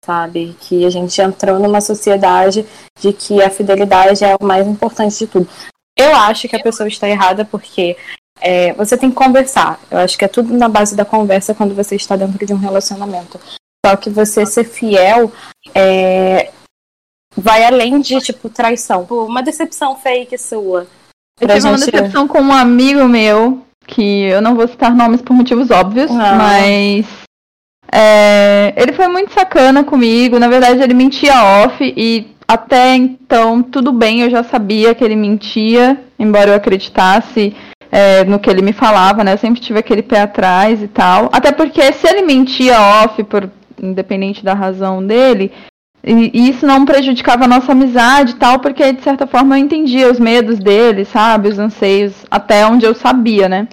Sabe? Que a gente entrou numa sociedade de que a fidelidade é o mais importante de tudo. Eu acho que a pessoa está errada porque é, você tem que conversar. Eu acho que é tudo na base da conversa quando você está dentro de um relacionamento. Só que você ser fiel é, vai além de, tipo, traição. Pô, Uma decepção fake sua. Eu tive uma gente- decepção com um amigo meu, que eu não vou citar nomes por motivos óbvios, Ah. mas é, ele foi muito sacana comigo. Na verdade, ele mentia off e até então tudo bem, eu já sabia que ele mentia, embora eu acreditasse é, no que ele me falava, né? Eu sempre tive aquele pé atrás e tal. Até porque se ele mentia off, por independente da razão dele, e e isso não prejudicava a nossa amizade e tal, porque de certa forma eu entendia os medos dele, sabe? Os anseios, até onde eu sabia, né?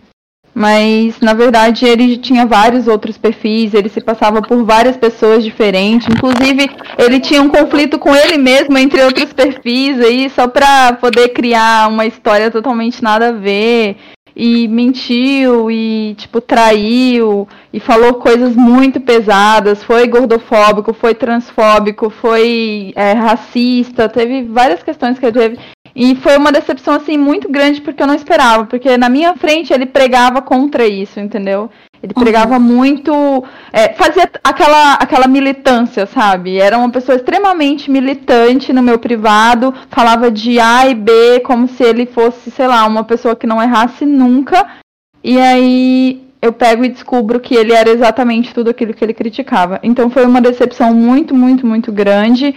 Mas na verdade ele tinha vários outros perfis, ele se passava por várias pessoas diferentes, inclusive ele tinha um conflito com ele mesmo, entre outros perfis aí, só pra poder criar uma história totalmente nada a ver. E mentiu e, tipo, traiu e falou coisas muito pesadas, foi gordofóbico, foi transfóbico, foi é, racista, teve várias questões que ele teve. E foi uma decepção, assim, muito grande porque eu não esperava, porque na minha frente ele pregava contra isso, entendeu? Ele pregava muito. é, fazia aquela, aquela militância, sabe? Era uma pessoa extremamente militante no meu privado, falava de A e B como se ele fosse, sei lá, uma pessoa que não errasse nunca. E aí eu pego e descubro que ele era exatamente tudo aquilo que ele criticava. Então foi uma decepção muito, muito, muito grande.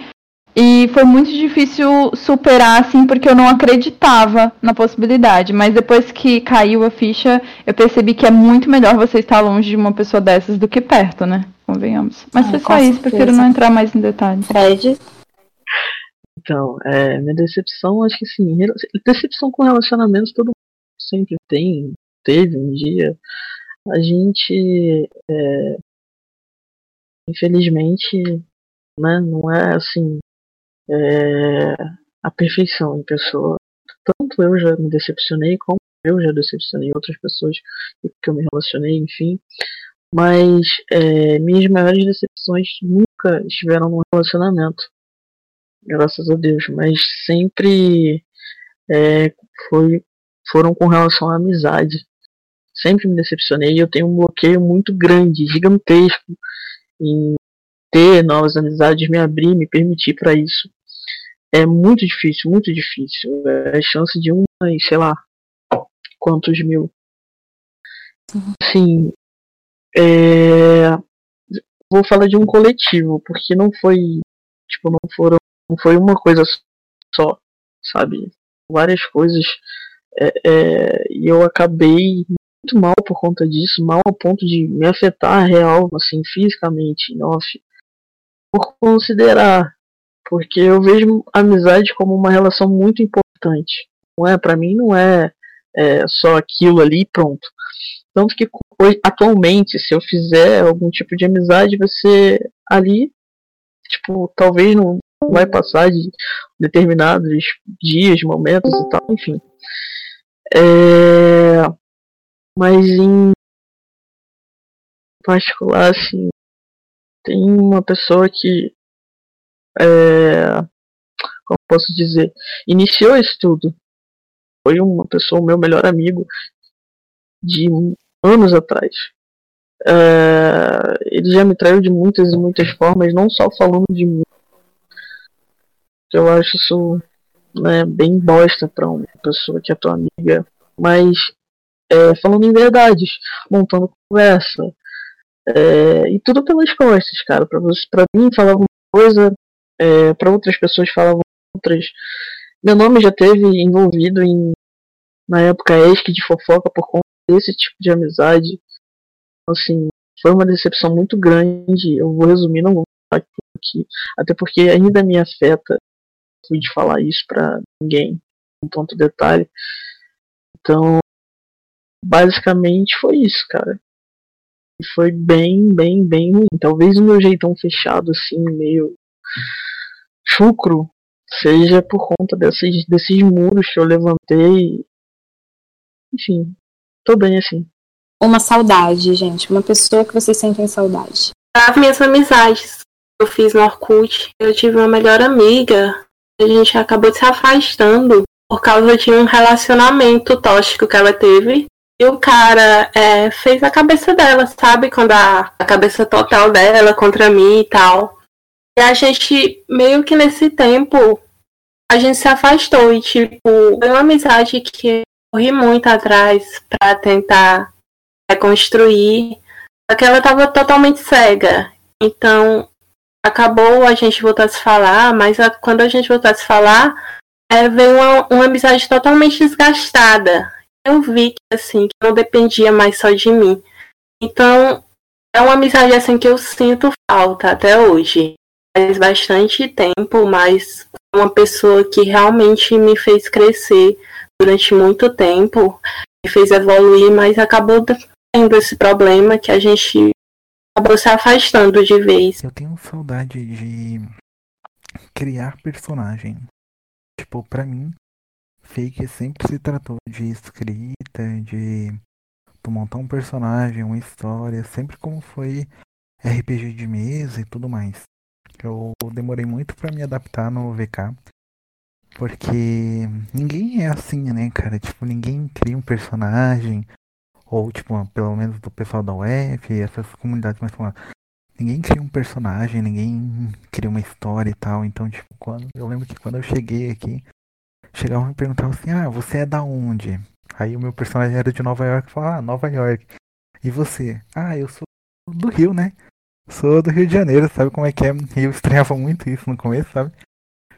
E foi muito difícil superar, assim, porque eu não acreditava na possibilidade. Mas depois que caiu a ficha, eu percebi que é muito melhor você estar longe de uma pessoa dessas do que perto, né? Convenhamos. Mas Ah, foi só isso, prefiro não entrar mais em detalhes. Fred. Então, é, minha decepção, acho que sim. Decepção com relacionamentos todo mundo sempre tem, teve um dia. A gente, é, infelizmente, né, não é assim, é, a perfeição em pessoa. Tanto eu já me decepcionei, como eu já decepcionei outras pessoas que eu me relacionei, enfim. Mas é, minhas maiores decepções nunca estiveram num relacionamento graças a Deus, mas sempre é, foi, foram com relação à amizade. Sempre me decepcionei e eu tenho um bloqueio muito grande, gigantesco, em ter novas amizades, me abrir, me permitir para isso. É muito difícil, muito difícil. É a chance de uma em, sei lá, quantos mil. Sim. É, vou falar de um coletivo, porque não foi, tipo, não foram não foi uma coisa só, sabe? Várias coisas. é, é, e eu acabei muito mal por conta disso, mal ao ponto de me afetar real, assim, fisicamente, off, por considerar. Porque eu vejo amizade como uma relação muito importante. Não é, para mim não é, é só aquilo ali e pronto. Tanto que atualmente, se eu fizer algum tipo de amizade, vai ser ali, tipo, talvez não vai passar de determinados dias, momentos e tal, enfim. É, mas em particular, assim, tem uma pessoa que, é, como posso dizer, iniciou isso tudo. Foi uma pessoa, o meu melhor amigo, de anos atrás. É, ele já me traiu de muitas e muitas formas, não só falando de mim. Eu acho isso né, bem bosta pra uma pessoa que é tua amiga. Mas é, falando em verdades, montando conversa. é, e tudo pelas costas, cara. Pra, você, pra mim falava uma coisa, é, pra outras pessoas falavam outras. Meu nome já teve envolvido em na época ESC de fofoca por conta desse tipo de amizade. Assim, foi uma decepção muito grande. Eu vou resumir, não vou falar aqui, até porque ainda me afeta fui de falar isso pra ninguém, um ponto detalhe. Então, basicamente foi isso, cara. foi bem, bem, bem. Talvez o meu jeitão fechado, assim, meio chucro, seja por conta desses, desses muros que eu levantei. Enfim, tô bem assim. Uma saudade, gente. Uma pessoa que vocês sentem saudade. As minhas amizades que eu fiz no Orkut, eu tive uma melhor amiga. A gente acabou se afastando por causa de um relacionamento tóxico que ela teve. E o cara é, fez a cabeça dela, sabe? Quando a, a cabeça total dela contra mim e tal. E a gente, meio que nesse tempo, a gente se afastou. E, tipo, foi uma amizade que eu corri muito atrás para tentar reconstruir. Só que ela tava totalmente cega. Então, acabou a gente voltar a se falar, mas a, quando a gente voltar a se falar, é, veio uma, uma amizade totalmente desgastada. Eu vi que assim, que não dependia mais só de mim. Então, é uma amizade assim que eu sinto falta até hoje. Faz bastante tempo, mas uma pessoa que realmente me fez crescer durante muito tempo, me fez evoluir, mas acabou tendo esse problema que a gente acabou se afastando de vez. Eu tenho saudade de criar personagem. Tipo, pra mim, fake sempre se tratou de escrita, de tu montar um personagem, uma história, sempre como foi RPG de mesa e tudo mais. Eu demorei muito para me adaptar no VK. Porque ninguém é assim, né, cara? Tipo, ninguém cria um personagem. Ou, tipo, pelo menos do pessoal da UF, essas comunidades mais faladas. Ninguém cria um personagem, ninguém cria uma história e tal. Então, tipo, quando. Eu lembro que quando eu cheguei aqui, chegavam e perguntavam assim, ah, você é da onde? Aí o meu personagem era de Nova York, falava, ah, Nova York. E você? Ah, eu sou do Rio, né? Sou do Rio de Janeiro, sabe como é que é? Eu estranhava muito isso no começo, sabe?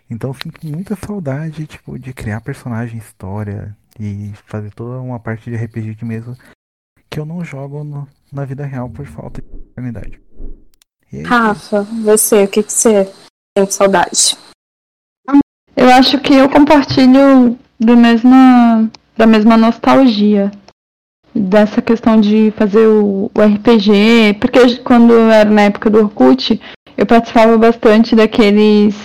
Então sinto muita saudade, tipo, de criar personagem, história e fazer toda uma parte de RPG de mesa que eu não jogo no, na vida real por falta de oportunidade. É Rafa, você, o que, que você tem saudade? Eu acho que eu compartilho do mesma, da mesma nostalgia dessa questão de fazer o, o RPG, porque quando era na época do Orkut, eu participava bastante daqueles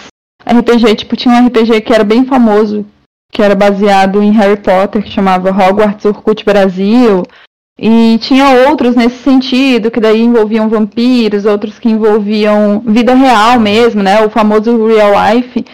RPG, tipo, tinha um RPG que era bem famoso, que era baseado em Harry Potter, que chamava Hogwarts Orkut Brasil, e tinha outros nesse sentido, que daí envolviam vampiros, outros que envolviam vida real mesmo, né, o famoso real life,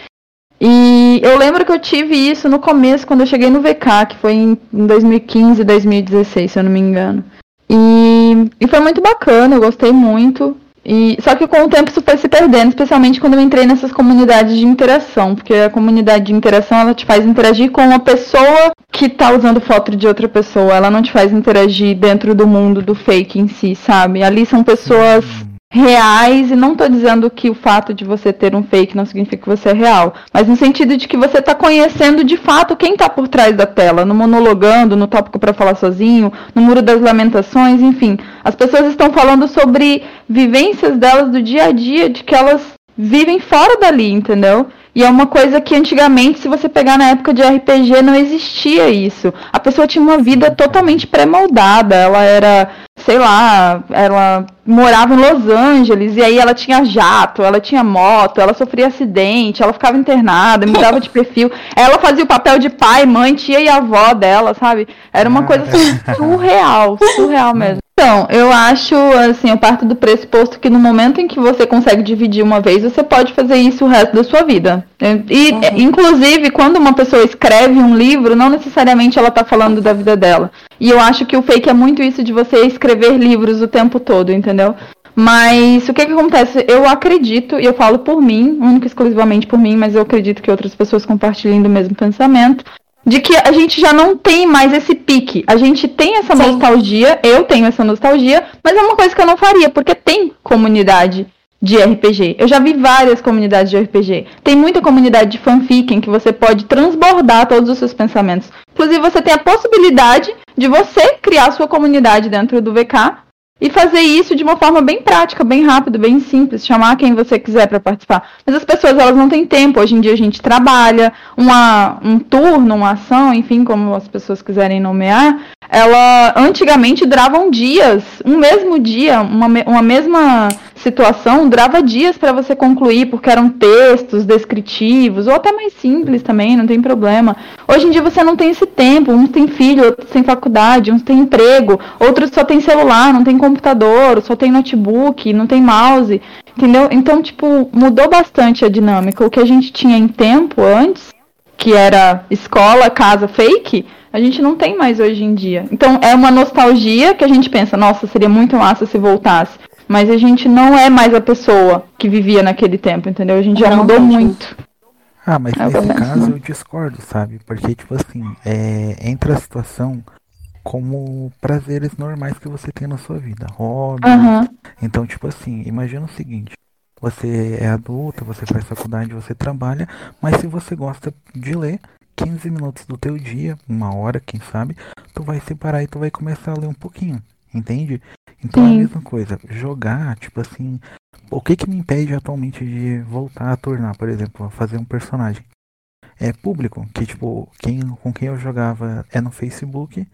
e eu lembro que eu tive isso no começo, quando eu cheguei no VK, que foi em 2015, 2016, se eu não me engano. E, e foi muito bacana, eu gostei muito. E, só que com o tempo isso foi se perdendo, especialmente quando eu entrei nessas comunidades de interação, porque a comunidade de interação ela te faz interagir com uma pessoa que tá usando foto de outra pessoa, ela não te faz interagir dentro do mundo do fake em si, sabe? Ali são pessoas reais, e não estou dizendo que o fato de você ter um fake não significa que você é real, mas no sentido de que você está conhecendo de fato quem está por trás da tela, no monologando, no tópico para falar sozinho, no muro das lamentações, enfim. As pessoas estão falando sobre vivências delas do dia a dia, de que elas vivem fora dali, entendeu? E é uma coisa que antigamente, se você pegar na época de RPG, não existia isso. A pessoa tinha uma vida totalmente pré-moldada. Ela era, sei lá, ela morava em Los Angeles e aí ela tinha jato, ela tinha moto, ela sofria acidente, ela ficava internada, mudava de perfil. Ela fazia o papel de pai, mãe, tia e avó dela, sabe? Era uma coisa assim, surreal, surreal mesmo. Então, eu acho, assim, eu parto do pressuposto que no momento em que você consegue dividir uma vez, você pode fazer isso o resto da sua vida. E, uhum. inclusive, quando uma pessoa escreve um livro, não necessariamente ela está falando da vida dela. E eu acho que o fake é muito isso de você escrever livros o tempo todo, entendeu? Mas o que, que acontece? Eu acredito, e eu falo por mim, único exclusivamente por mim, mas eu acredito que outras pessoas compartilhem do mesmo pensamento, de que a gente já não tem mais esse pique. A gente tem essa Sim. nostalgia, eu tenho essa nostalgia, mas é uma coisa que eu não faria, porque tem comunidade de RPG. Eu já vi várias comunidades de RPG. Tem muita comunidade de fanfic em que você pode transbordar todos os seus pensamentos. Inclusive, você tem a possibilidade de você criar sua comunidade dentro do VK e fazer isso de uma forma bem prática, bem rápida, bem simples, chamar quem você quiser para participar. Mas as pessoas elas não têm tempo. Hoje em dia a gente trabalha, uma, um turno, uma ação, enfim, como as pessoas quiserem nomear, ela antigamente duravam dias, um mesmo dia, uma, uma mesma situação durava dias para você concluir, porque eram textos descritivos, ou até mais simples também, não tem problema. Hoje em dia você não tem esse tempo, uns têm filho, outros têm faculdade, uns têm emprego, outros só têm celular, não tem computador, só tem notebook, não tem mouse, entendeu? Então, tipo, mudou bastante a dinâmica. O que a gente tinha em tempo antes, que era escola, casa, fake, a gente não tem mais hoje em dia. Então é uma nostalgia que a gente pensa, nossa, seria muito massa se voltasse. Mas a gente não é mais a pessoa que vivia naquele tempo, entendeu? A gente já Não, mudou não. muito. Ah, mas É, nesse caso eu discordo, sabe? Porque, tipo assim, é, entra a situação como prazeres normais que você tem na sua vida. Hobby. Aham. Então, tipo assim, imagina o seguinte. Você é adulta, você faz faculdade, você trabalha, mas se você gosta de ler, 15 minutos do teu dia, uma hora, quem sabe, tu vai separar e tu vai começar a ler um pouquinho, entende? Então é a Sim. mesma coisa, jogar, tipo assim, o que que me impede atualmente de voltar a tornar, por exemplo, a fazer um personagem? É público, que tipo, quem, com quem eu jogava é no Facebook,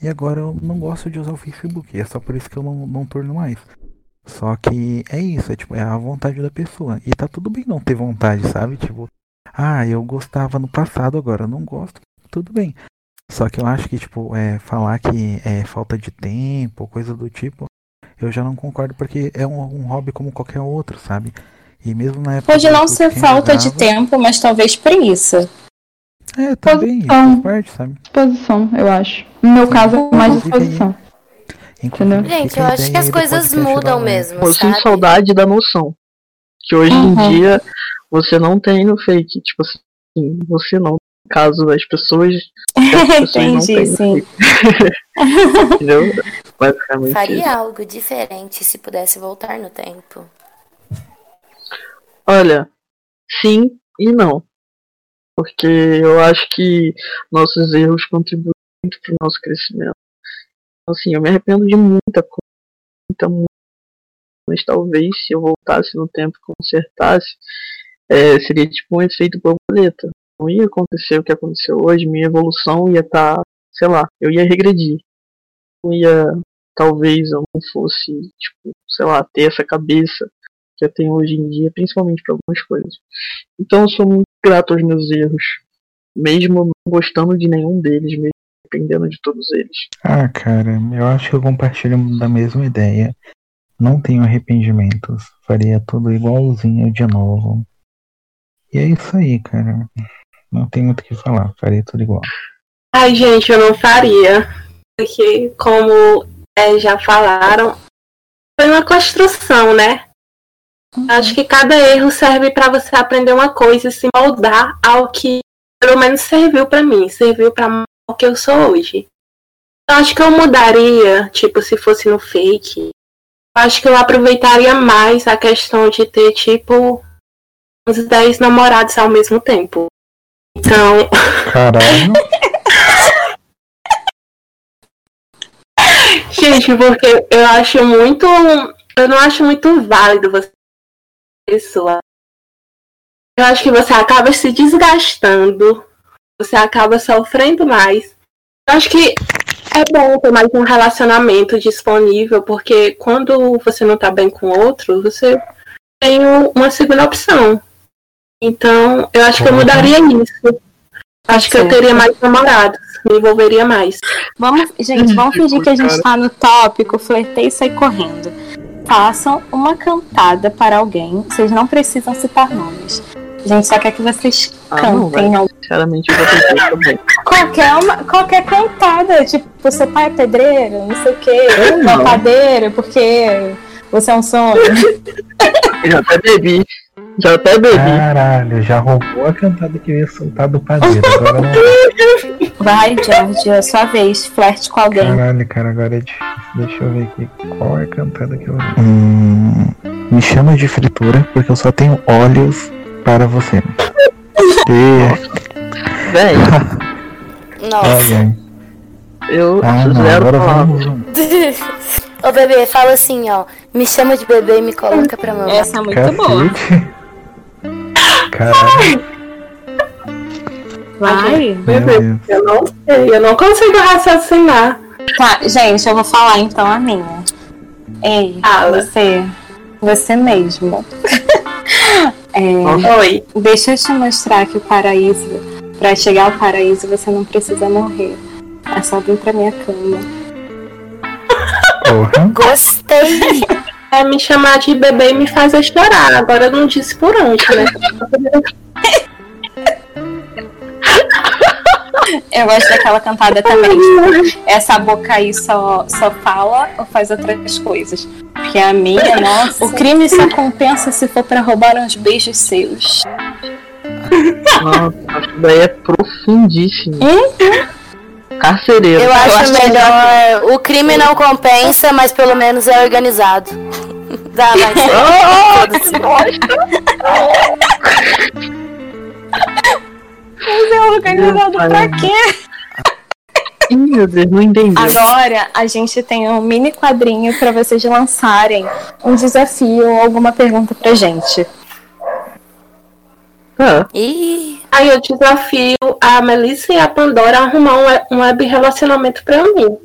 e agora eu não gosto de usar o Facebook, é só por isso que eu não, não torno mais. Só que é isso, é tipo, é a vontade da pessoa. E tá tudo bem não ter vontade, sabe? Tipo, ah, eu gostava no passado, agora eu não gosto, tudo bem. Só que eu acho que, tipo, é, falar que é falta de tempo, coisa do tipo, eu já não concordo, porque é um, um hobby como qualquer outro, sabe? E mesmo na época. Pode não ser falta de tempo, mas talvez preguiça. É, também, Posição. faz parte, sabe? Disposição, eu acho. No meu caso, é mais aí- disposição. Inclusive, Entendeu? Gente, eu acho que as coisas mudam mesmo, Eu sinto saudade da noção. Que hoje Uhum. em dia você não tem no fake. Tipo assim, você não. No caso das pessoas. as pessoas não Entendi, sim. Entendeu? Basicamente. Faria isso. algo diferente se pudesse voltar no tempo. Olha, sim e não. Porque eu acho que nossos erros contribuem muito para o nosso crescimento. Assim, eu me arrependo de muita coisa, muita, muita. Mas talvez se eu voltasse no tempo e consertasse, é, seria tipo um efeito borboleta. Não ia acontecer o que aconteceu hoje, minha evolução ia estar, sei lá, eu ia regredir. Ia, talvez eu não fosse, tipo, sei lá, ter essa cabeça que eu tenho hoje em dia, principalmente para algumas coisas. Então eu sou muito grato aos meus erros, mesmo não gostando de nenhum deles, mesmo dependendo de todos eles. Ah, cara, eu acho que eu compartilho da mesma ideia. Não tenho arrependimentos. Faria tudo igualzinho de novo. E é isso aí, cara. Não tem muito o que falar. Faria tudo igual. Ai, gente, eu não faria. Porque, como é, já falaram, foi uma construção, né? Acho que cada erro serve para você aprender uma coisa e se moldar ao que, pelo menos, serviu para mim, serviu para o que eu sou hoje. Eu acho que eu mudaria, tipo, se fosse no fake. Eu acho que eu aproveitaria mais a questão de ter, tipo, uns 10 namorados ao mesmo tempo. Então, Caralho. Gente, porque eu acho muito. Eu não acho muito válido você. Pessoa. Eu acho que você acaba se desgastando. Você acaba sofrendo mais. Eu acho que é bom ter mais um relacionamento disponível, porque quando você não tá bem com o outro, você tem um- uma segunda opção. Então, eu acho que eu Uhum. mudaria isso. Acho que eu teria mais namorados, me envolveria mais. Vamos, gente, vamos fingir que a gente tá no tópico, flertei e sai correndo. Façam uma cantada para alguém. Vocês não precisam citar nomes. A gente só quer que vocês Ah, não, cantem vai. Sinceramente, eu vou tentar também. qualquer, uma, qualquer cantada. Tipo, seu pai é pedreiro, não sei o quê. padeira, porque você é um sonho. Já até bebi. Já até bebi. Caralho, já roubou a cantada que eu ia soltar do padeiro. Agora não. Vai, George, é sua vez. Flerte com alguém. Caralho, cara, agora é difícil. Deixa eu ver aqui. Qual é a cantada que eu. Hum, me chama de fritura porque eu só tenho olhos para você. E. Véi, Nossa. Eu Ah, não, zero agora palavras. vamos. Ô bebê, fala assim, ó. Me chama de bebê e me coloca pra mamar. Essa é muito boa. Cacete. Caralho, Vai. Deus. Eu não sei, eu não consigo raciocinar. Tá, gente, eu vou falar então a minha. Ei, Fala. você. Você mesmo. É, Oi. deixa eu te mostrar que o paraíso. Pra chegar ao paraíso, você não precisa morrer. É só vir pra minha cama. Porra. Gostei! É me chamar de bebê e me fazer chorar. Agora eu não disse por onde, né? Eu gosto daquela cantada também. tipo, essa boca aí só, só fala ou faz outras coisas. Porque a minha, nossa. O crime só compensa se for pra roubar uns beijos seus. Nossa, isso daí é profundíssimo. Carcereiro. Eu acho, acho melhor. O crime não compensa, mas pelo menos é organizado. Dá, mas. Foda-se. Mas é organizado pra quê? Ih, meu Deus, não entendi. Agora a gente tem um mini quadrinho pra vocês lançarem um desafio ou alguma pergunta pra gente. Ah, Ih, Aí eu desafio a Melissa e a Pandora a arrumar um we- web relacionamento pra mim.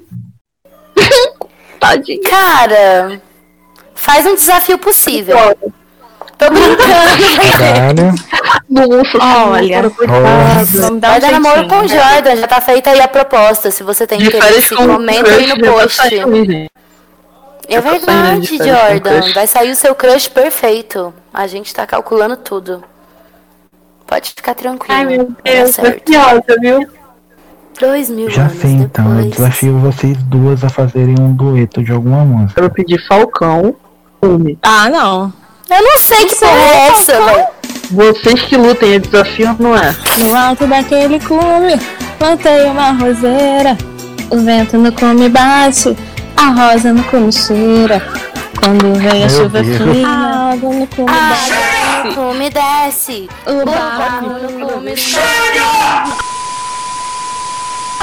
tadinho. cara. Faz um desafio possível. Tô brincando. Caralho. Nossa, Olha. coitada. Vamos dar Vai um dar namoro com o jeitinho. Jordan, já tá feita aí a proposta. Se você tem interesse, comenta aí no tá post. É verdade, Jordan. Vai sair o seu crush perfeito. A gente tá calculando tudo. Pode ficar tranquilo. Ai, meu vai Deus, tô certo. ansiosa, viu? Dois mil Já anos sei então, eu depois. desafio vocês duas a fazerem um dueto de alguma música. Quero pedir Falcão. Ah, não. Eu não sei que porra é essa, velho. Vocês que lutem, é desafio não é? No alto daquele cume, plantei uma roseira. O vento no cume bate, a rosa no cume cheira. Quando vem a Meu chuva Deus. fria, a água no cume Ah, bate. no cume desce. O barro no cume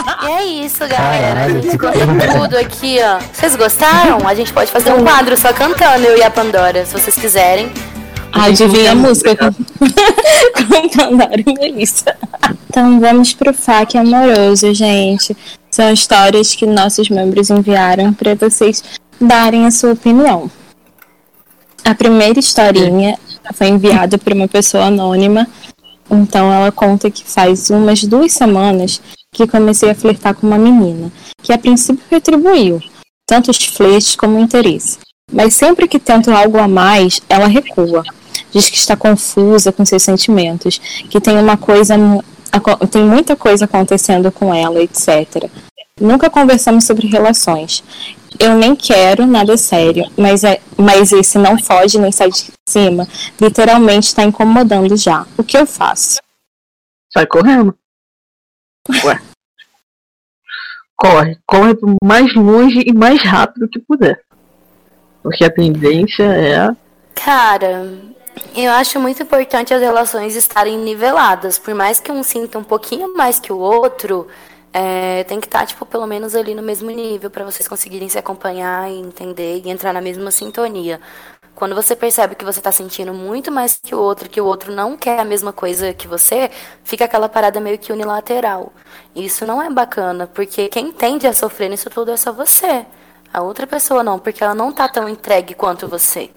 E é isso, galera. a Caralho, gente que escolheu coisa. tudo aqui, ó. Vocês gostaram? A gente pode fazer um quadro só cantando, eu e a Pandora, se vocês quiserem. Adivinha a música com, com Pandora e Melissa. Então vamos pro FAQ amoroso, gente. São histórias que nossos membros enviaram para vocês darem a sua opinião. A primeira historinha foi enviada por uma pessoa anônima. Então ela conta que faz umas duas semanas que comecei a flertar com uma menina, que a princípio retribuiu, tanto os flertes como o interesse. Mas sempre que tento algo a mais, ela recua. Diz que está confusa com seus sentimentos, que tem uma coisa, tem muita coisa acontecendo com ela, etc. Nunca conversamos sobre relações. Eu nem quero nada sério, mas, é, mas esse não foge nem sai de cima, literalmente está incomodando já. O que eu faço? Sai correndo. Ué. Corre. Corre pro mais longe e mais rápido que puder. Porque a tendência é. Cara, eu acho muito importante as relações estarem niveladas. Por mais que um sinta um pouquinho mais que o outro, é, tem que estar, tipo, pelo menos ali no mesmo nível para vocês conseguirem se acompanhar e entender e entrar na mesma sintonia. Quando você percebe que você tá sentindo muito mais que o outro, que o outro não quer a mesma coisa que você, fica aquela parada meio que unilateral. E Isso não é bacana, porque quem tende a sofrer nisso tudo é só você. A outra pessoa não, porque ela não tá tão entregue quanto você.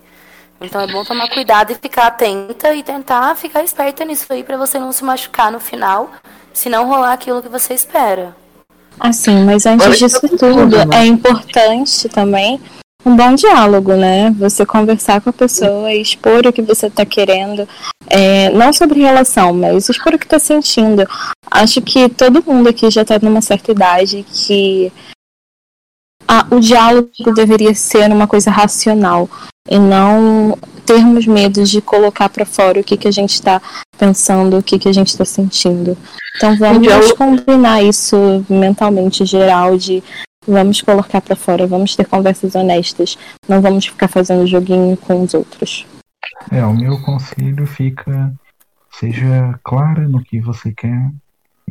Então é bom tomar cuidado e ficar atenta e tentar ficar esperta nisso aí pra você não se machucar no final, se não rolar aquilo que você espera. Assim, mas antes Olha que disso tudo, né? é importante também um bom diálogo, né? Você conversar com a pessoa e expor o que você tá querendo, é, não sobre relação, mas expor o que tá sentindo. Acho que todo mundo aqui já tá numa certa idade que a- o diálogo deveria ser uma coisa racional e não termos medo de colocar pra fora o que, que a gente tá pensando, o que, que a gente tá sentindo. Então vamos diálogo- combinar isso mentalmente geral de vamos colocar pra fora, vamos ter conversas honestas, não vamos ficar fazendo joguinho com os outros. É, o meu conselho fica: seja clara no que você quer,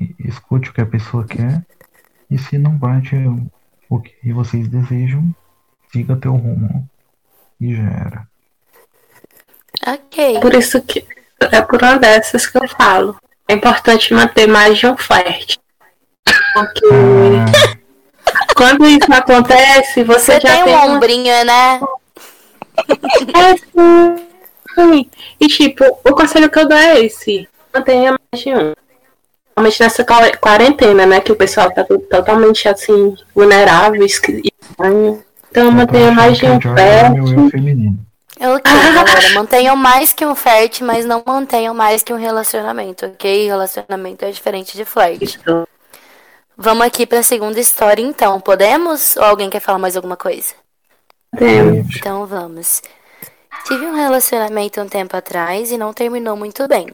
e escute o que a pessoa quer, e se não bate o que vocês desejam, siga teu rumo. E já era. Ok. Por isso que é por uma dessas que eu falo. É importante manter mais de um flerte. Porque Ah, quando isso acontece, você, Você já tem tem um uma ombrinho, né? É, sim. E tipo, o conselho que eu dou é esse. Mantenha mais de um. Principalmente nessa qua- quarentena, né? Que o pessoal tá totalmente assim, vulnerável, estranho. Então mantenha mais que de a um é perto. feminino. Ok, galera. Mantenham mais que um flerte, mas não mantenham mais que um relacionamento, ok? Relacionamento é diferente de flerte. Vamos aqui pra segunda história, então. Podemos? Ou alguém quer falar mais alguma coisa? Temos. Então vamos. Tive um relacionamento um tempo atrás e não terminou muito bem.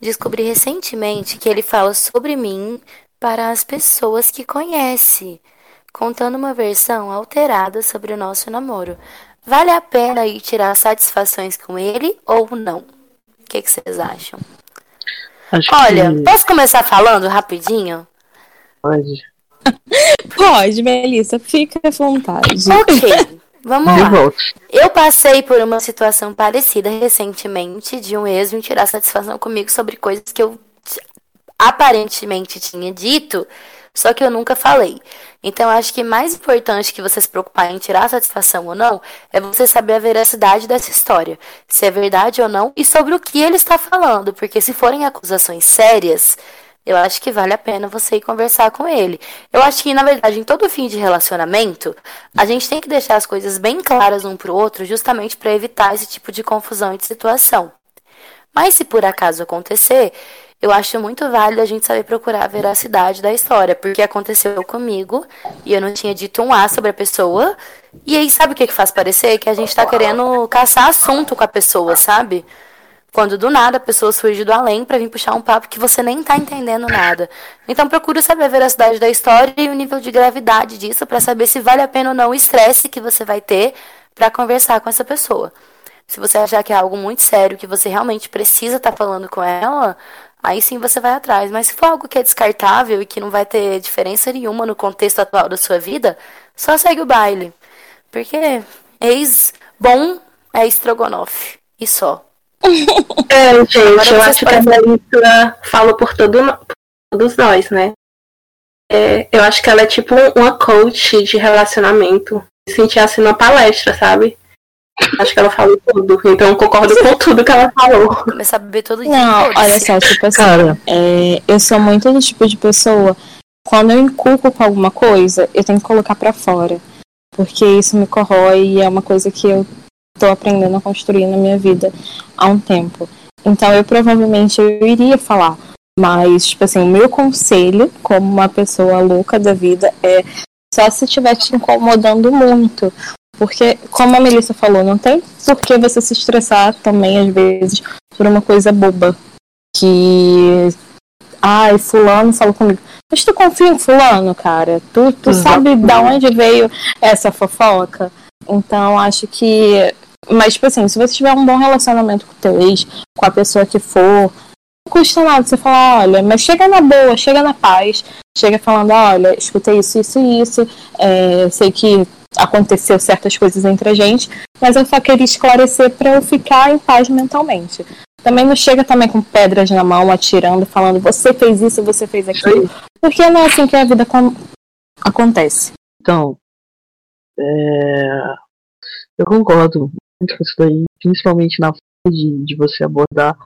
Descobri recentemente que ele fala sobre mim para as pessoas que conhece, contando uma versão alterada sobre o nosso namoro. Vale a pena ir tirar satisfações com ele ou não? O que, que vocês acham? Acho Olha, que posso começar falando rapidinho? pode. Pode, Melissa, fica à vontade. Ok, vamos lá. Eu passei por uma situação parecida recentemente de um ex vir tirar satisfação comigo sobre coisas que eu aparentemente tinha dito, só que eu nunca falei. Então, acho que mais importante que você se preocupar em tirar satisfação ou não é você saber a veracidade dessa história, se é verdade ou não e sobre o que ele está falando, porque se forem acusações sérias, eu acho que vale a pena você ir conversar com ele. Eu acho que, na verdade, em todo fim de relacionamento, a gente tem que deixar as coisas bem claras um pro outro, justamente para evitar esse tipo de confusão e de situação. Mas se por acaso acontecer, eu acho muito válido a gente saber procurar a veracidade da história, porque aconteceu comigo e eu não tinha dito um A sobre a pessoa. E aí, sabe o que, que faz parecer? Que a gente tá querendo caçar assunto com a pessoa, sabe? Quando do nada a pessoa surge do além pra vir puxar um papo que você nem tá entendendo nada. Então procura saber a veracidade da história e o nível de gravidade disso pra saber se vale a pena ou não o estresse que você vai ter pra conversar com essa pessoa. Se você achar que é algo muito sério, que você realmente precisa estar falando com ela, aí sim você vai atrás. Mas se for algo que é descartável e que não vai ter diferença nenhuma no contexto atual da sua vida, só segue o baile. Porque ex bom é estrogonofe. E só. É, gente, Agora eu acho que a Melissa fala por, todo, por todos nós, né? É, eu acho que ela é tipo uma coach de relacionamento. Me senti assim numa palestra, sabe? Acho que ela falou tudo. Então eu concordo com tudo que ela falou. Começar a beber todo dia. Não, olha só, tipo assim, Cara, é, eu sou muito do tipo de pessoa, quando eu inculco com alguma coisa, eu tenho que colocar pra fora. Porque isso me corrói e é uma coisa que eu tô aprendendo a construir na minha vida há um tempo. Então eu provavelmente eu iria falar. Mas, tipo assim, o meu conselho, como uma pessoa louca da vida, é só se estiver te incomodando muito. Porque, como a Melissa falou, não tem por que você se estressar também, às vezes, por uma coisa boba. Que. Ai, fulano falou comigo. Mas tu confia em fulano, cara? Tu, tu sabe de onde veio essa fofoca? Então, acho que. Mas, tipo assim, se você tiver um bom relacionamento com o teu ex, com a pessoa que for, custa nada você falar, olha, mas chega na boa, chega na paz, chega falando, olha, escutei isso, isso e isso, é, sei que aconteceu certas coisas entre a gente, mas eu só queria esclarecer para eu ficar em paz mentalmente. Também não chega também com pedras na mão, atirando, falando, você fez isso, você fez aquilo, porque não é assim que a vida acontece. Então, é, eu concordo muito com isso daí, principalmente na forma de, de você abordar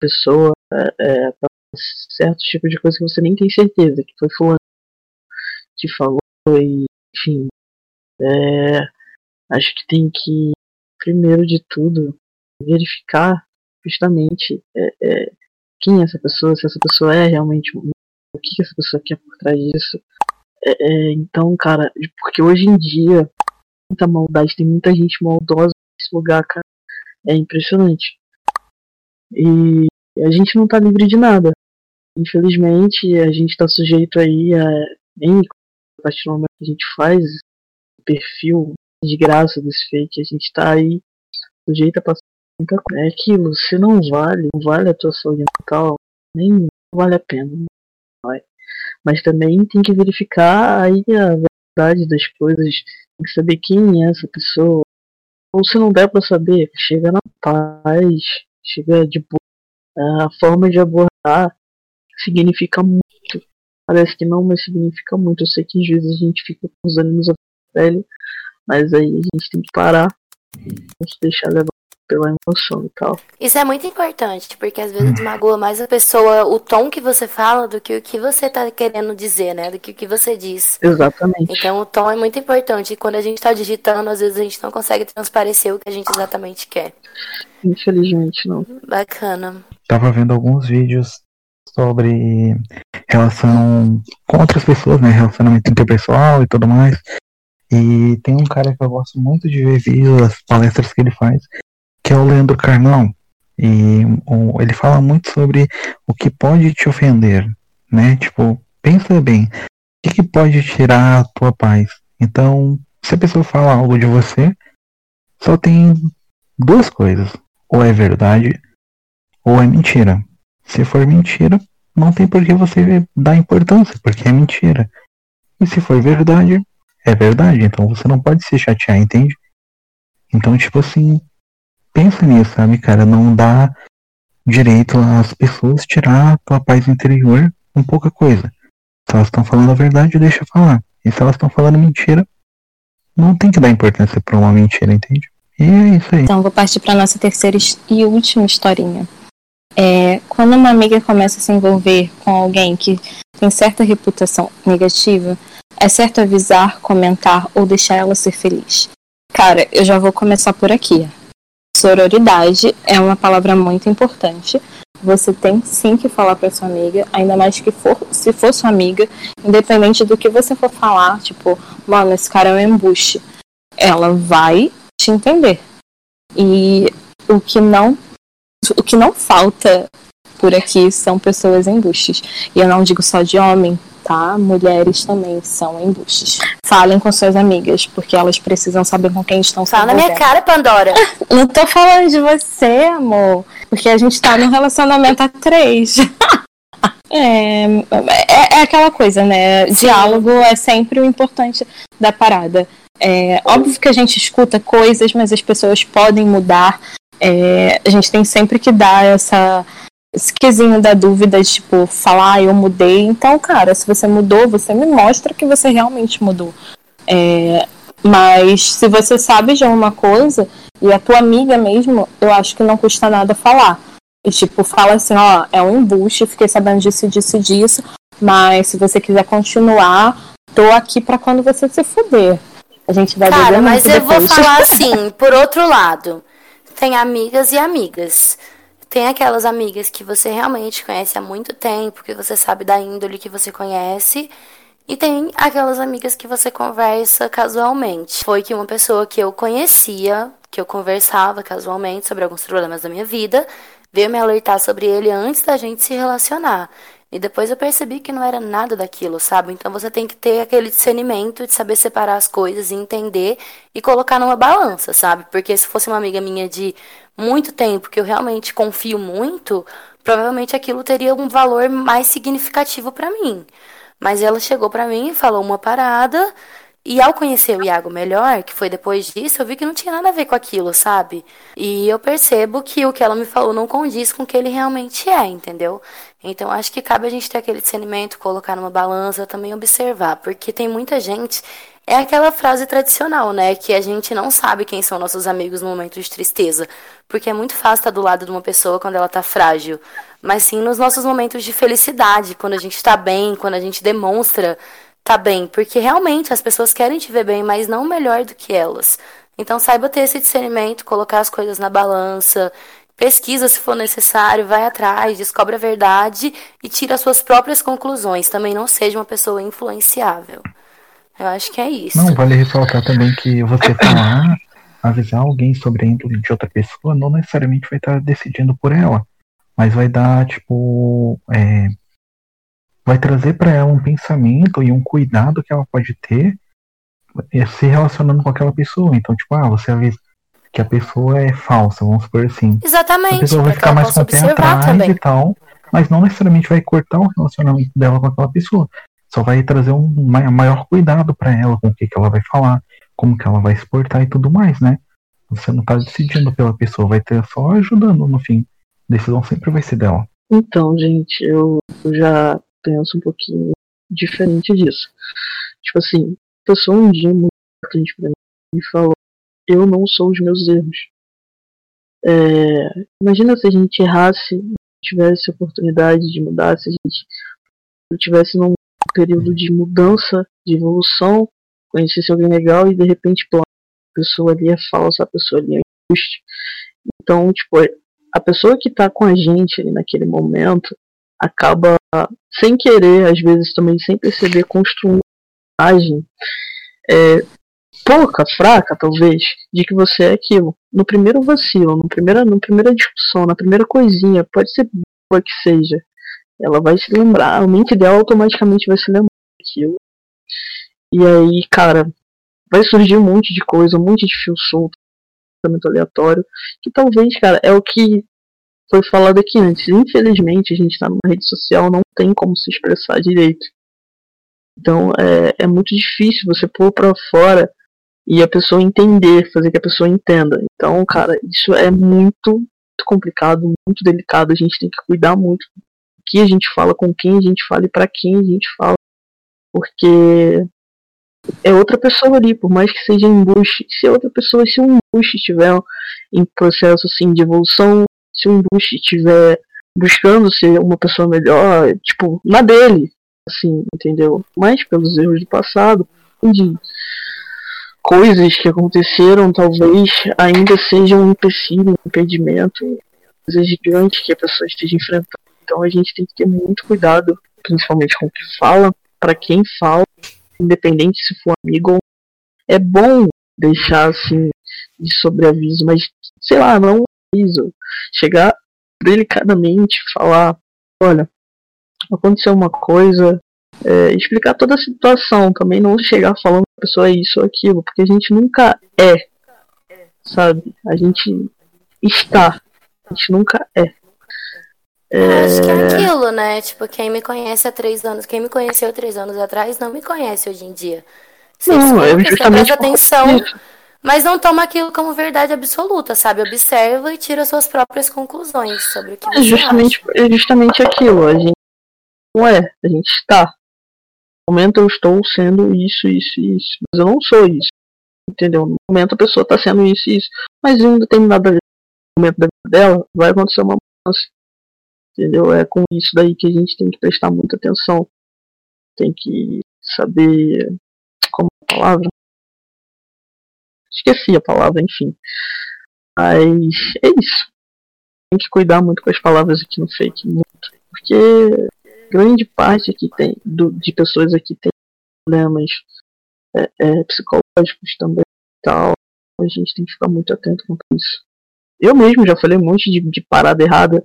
pessoa é, é, pra certos tipos de coisa que você nem tem certeza que foi fulano que falou e enfim. é, acho que tem que, primeiro de tudo, verificar justamente é, é, quem é essa pessoa, se essa pessoa é realmente o que, essa pessoa quer por trás disso. É, então, cara, porque hoje em dia, muita maldade, tem muita gente maldosa nesse lugar, cara. É impressionante. E a gente não tá livre de nada. Infelizmente, a gente tá sujeito aí a. Em, a partir do momento que a gente faz o perfil de graça desse fake, a gente tá aí sujeito a passar muita coisa. É aquilo, se não vale, não vale a tua saúde mental, nem vale a pena. Vai. Mas também tem que verificar aí a verdade das coisas tem que saber quem é essa pessoa. Ou se não der pra saber, chega na paz, chega de boa. A forma de abordar significa muito. Parece que não, mas significa muito. Eu sei que às vezes a gente fica com os ânimos a velho, mas aí a gente tem que parar, não se deixar levar pela emoção e tal. Isso é muito importante, porque às vezes magoa mais a pessoa o tom que você fala do que o que você tá querendo dizer, né? Do que o que você diz. Exatamente. Então o tom é muito importante. E quando a gente tá digitando, às vezes a gente não consegue transparecer o que a gente exatamente quer. Infelizmente não. Bacana. Tava vendo alguns vídeos sobre relação com outras pessoas, né? Relacionamento interpessoal e tudo mais. E tem um cara que eu gosto muito de ver vídeos, as palestras que ele faz, que é o Leandro Carnal. E o- ele fala muito sobre o que pode te ofender, né? Tipo, pensa bem, o que, que pode tirar a tua paz? Então, se a pessoa fala algo de você, só tem duas coisas. Ou é verdade, ou é mentira. Se for mentira, não tem por que você dar importância, porque é mentira. E se for verdade, é verdade. Então você não pode se chatear, entende? Então, tipo assim, pensa nisso, sabe, cara? Não dá direito às pessoas tirar a tua paz interior com pouca coisa. Se elas estão falando a verdade, deixa falar. E se elas estão falando mentira, não tem que dar importância pra uma mentira, entende? E é isso aí. Então, vou partir para nossa terceira e última historinha. É, quando uma amiga começa a se envolver com alguém que tem certa reputação negativa, é certo avisar, comentar ou deixar ela ser feliz. Cara, eu já vou começar por aqui. Sororidade é uma palavra muito importante. Você tem sim que falar para sua amiga, ainda mais que for, se for sua amiga, independente do que você for falar, tipo, mano, esse cara é um embuste. Ela vai te entender. E o que não o que não falta por aqui são pessoas embustes. E eu não digo só de homem, tá? Mulheres também são embustes. Falem com suas amigas, porque elas precisam saber com quem estão Fala na minha cara, Pandora. Não tô falando de você, amor. Porque a gente tá num relacionamento a três. É, é, é aquela coisa, né? Diálogo é sempre o importante da parada. É, óbvio que a gente escuta coisas, mas as pessoas podem mudar. É, a gente tem sempre que dar essa, esse quesinho da dúvida de, tipo, falar, ah, eu mudei. Então, cara, se você mudou, você me mostra que você realmente mudou. É, mas se você sabe de alguma coisa, e a tua amiga mesmo, eu acho que não custa nada falar. E tipo, fala assim, ó, é um embuste, fiquei sabendo disso, disso, disso, mas se você quiser continuar, tô aqui pra quando você se fuder. A gente vai Cara, mas eu vou depois. falar assim, por outro lado, tem amigas e amigas. Tem aquelas amigas que você realmente conhece há muito tempo, que você sabe da índole que você conhece. E tem aquelas amigas que você conversa casualmente. Foi que uma pessoa que eu conhecia, que eu conversava casualmente sobre alguns problemas da minha vida, veio me alertar sobre ele antes da gente se relacionar. E depois eu percebi que não era nada daquilo, sabe? Então você tem que ter aquele discernimento de saber separar as coisas e entender e colocar numa balança, sabe? Porque se fosse uma amiga minha de muito tempo, que eu realmente confio muito, provavelmente aquilo teria um valor mais significativo pra mim. Mas ela chegou pra mim e falou uma parada, e ao conhecer o Iago melhor, que foi depois disso, eu vi que não tinha nada a ver com aquilo, sabe? E eu percebo que o que ela me falou não condiz com o que ele realmente é, entendeu? Então acho que cabe a gente ter aquele discernimento, colocar numa balança, também observar, porque tem muita gente. É aquela frase tradicional, né? Que a gente não sabe quem são nossos amigos no momento de tristeza. Porque é muito fácil estar do lado de uma pessoa quando ela tá frágil. Mas sim nos nossos momentos de felicidade, quando a gente tá bem, quando a gente demonstra tá bem. Porque realmente as pessoas querem te ver bem, mas não melhor do que elas. Então saiba ter esse discernimento, colocar as coisas na balança, pesquisa se for necessário, vai atrás, descobre a verdade e tira as suas próprias conclusões. Também não seja uma pessoa influenciável. Eu acho que é isso. Não, vale ressaltar também que você falar, avisar alguém sobre a índole de outra pessoa, não necessariamente vai estar decidindo por ela. Mas vai dar, tipo. é, vai trazer para ela um pensamento e um cuidado que ela pode ter é, se relacionando com aquela pessoa. Então, tipo, ah, você avisa que a pessoa é falsa, vamos supor assim. A Exatamente, pessoa vai ficar mais com o pé atrás também. e tal, mas não necessariamente vai cortar o relacionamento dela com aquela pessoa. Só vai trazer um ma- maior cuidado para ela com o que, que ela vai falar, como que ela vai se portar e tudo mais, né? Você não tá decidindo pela pessoa, vai ter só ajudando no fim. A decisão sempre vai ser dela. Então, gente, eu já penso um pouquinho diferente disso. Tipo assim, pessoa um dia muito importante pra mim e falou: Eu não sou os meus erros. É, imagina se a gente errasse, tivesse oportunidade de mudar, se a gente tivesse num período de mudança, de evolução, conhecesse alguém legal e de repente, pô, a pessoa ali é falsa, a pessoa ali é injusta. Então, tipo, a pessoa que tá com a gente ali naquele momento acaba, sem querer, às vezes também sem perceber, construindo uma imagem é, pouca, fraca, talvez, de que você é aquilo. No primeiro vacilo, no primeira, na primeira discussão, na primeira coisinha, pode ser boa que seja, ela vai se lembrar, a mente dela automaticamente vai se lembrar daquilo. E aí, cara, vai surgir um monte de coisa, um monte de fio solto, pensamento aleatório, que talvez, cara, é o que foi falado aqui antes. Infelizmente, a gente tá numa rede social, não tem como se expressar direito. Então, é, é muito difícil você pôr pra fora e a pessoa entender, fazer que a pessoa entenda. Então, cara, isso é muito, muito complicado, muito delicado. A gente tem que cuidar muito que a gente fala, com quem a gente fala e para quem a gente fala. Porque é outra pessoa ali, por mais que seja embuste. Se outra pessoa, se um embuste estiver em processo assim de evolução, se um embuste estiver buscando ser uma pessoa melhor, tipo, na dele, assim, entendeu? Mas pelos erros do passado, de coisas que aconteceram talvez ainda sejam um empecilho, um impedimento, coisas gigantes que a pessoa esteja enfrentando. Então a gente tem que ter muito cuidado, principalmente com o que fala, para quem fala, independente se for amigo ou é bom deixar assim de sobreaviso, mas sei lá, não aviso. Chegar delicadamente, falar, olha, aconteceu uma coisa, é, explicar toda a situação, também não chegar falando a pessoa isso ou aquilo, porque a gente nunca é, sabe? A gente está, a gente nunca é. É... Acho que é aquilo, né? Tipo, quem me conhece há três anos, quem me conheceu três anos atrás não me conhece hoje em dia. Você não, é justamente presta atenção, mas não toma aquilo como verdade absoluta, sabe? Observa e tira suas próprias conclusões sobre o que é justamente, acha. É justamente aquilo, a gente não é, a gente está. No momento eu estou sendo isso, isso e isso, mas eu não sou isso. Entendeu? No momento a pessoa está sendo isso e isso, mas em um determinado momento da vida dela vai acontecer uma mudança. Entendeu? É com isso daí que a gente tem que prestar muita atenção. Tem que saber. Como é a palavra? Esqueci a palavra, enfim. Mas é isso. Tem que cuidar muito com as palavras aqui no fake, muito. Porque grande parte aqui tem, do, de pessoas aqui tem problemas é, é, psicológicos também tal. A gente tem que ficar muito atento com isso. Eu mesmo já falei um monte de, de parada errada.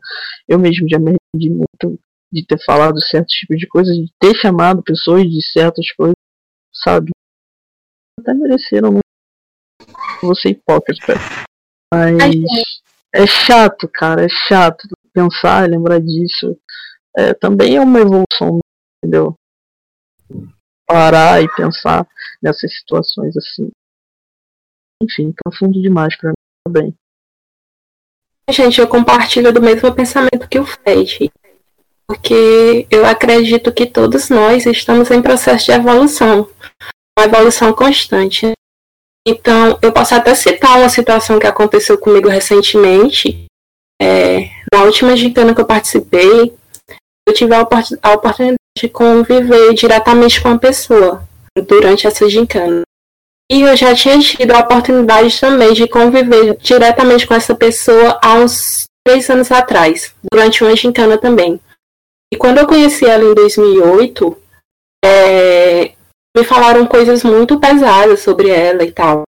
Eu mesmo já me arrependi muito de ter falado certos tipos de coisas, de ter chamado pessoas de certas coisas, sabe? Até mereceram, não vou ser hipócrita. Mas é chato, cara, é chato pensar, lembrar disso. É, também é uma evolução, entendeu? Parar e pensar nessas situações assim. Enfim, profundo demais para mim também. Gente, eu compartilho do mesmo pensamento que o Fred. Porque eu acredito que todos nós estamos em processo de evolução. Uma evolução constante. Então, eu posso até citar uma situação que aconteceu comigo recentemente. É, na última gincana que eu participei, eu tive a, a oportunidade de conviver diretamente com a pessoa durante essa gincana. E eu já tinha tido a oportunidade também de conviver diretamente com essa pessoa há uns três anos atrás, durante uma gincana também. E quando eu conheci ela em 2008, é, me falaram coisas muito pesadas sobre ela e tal.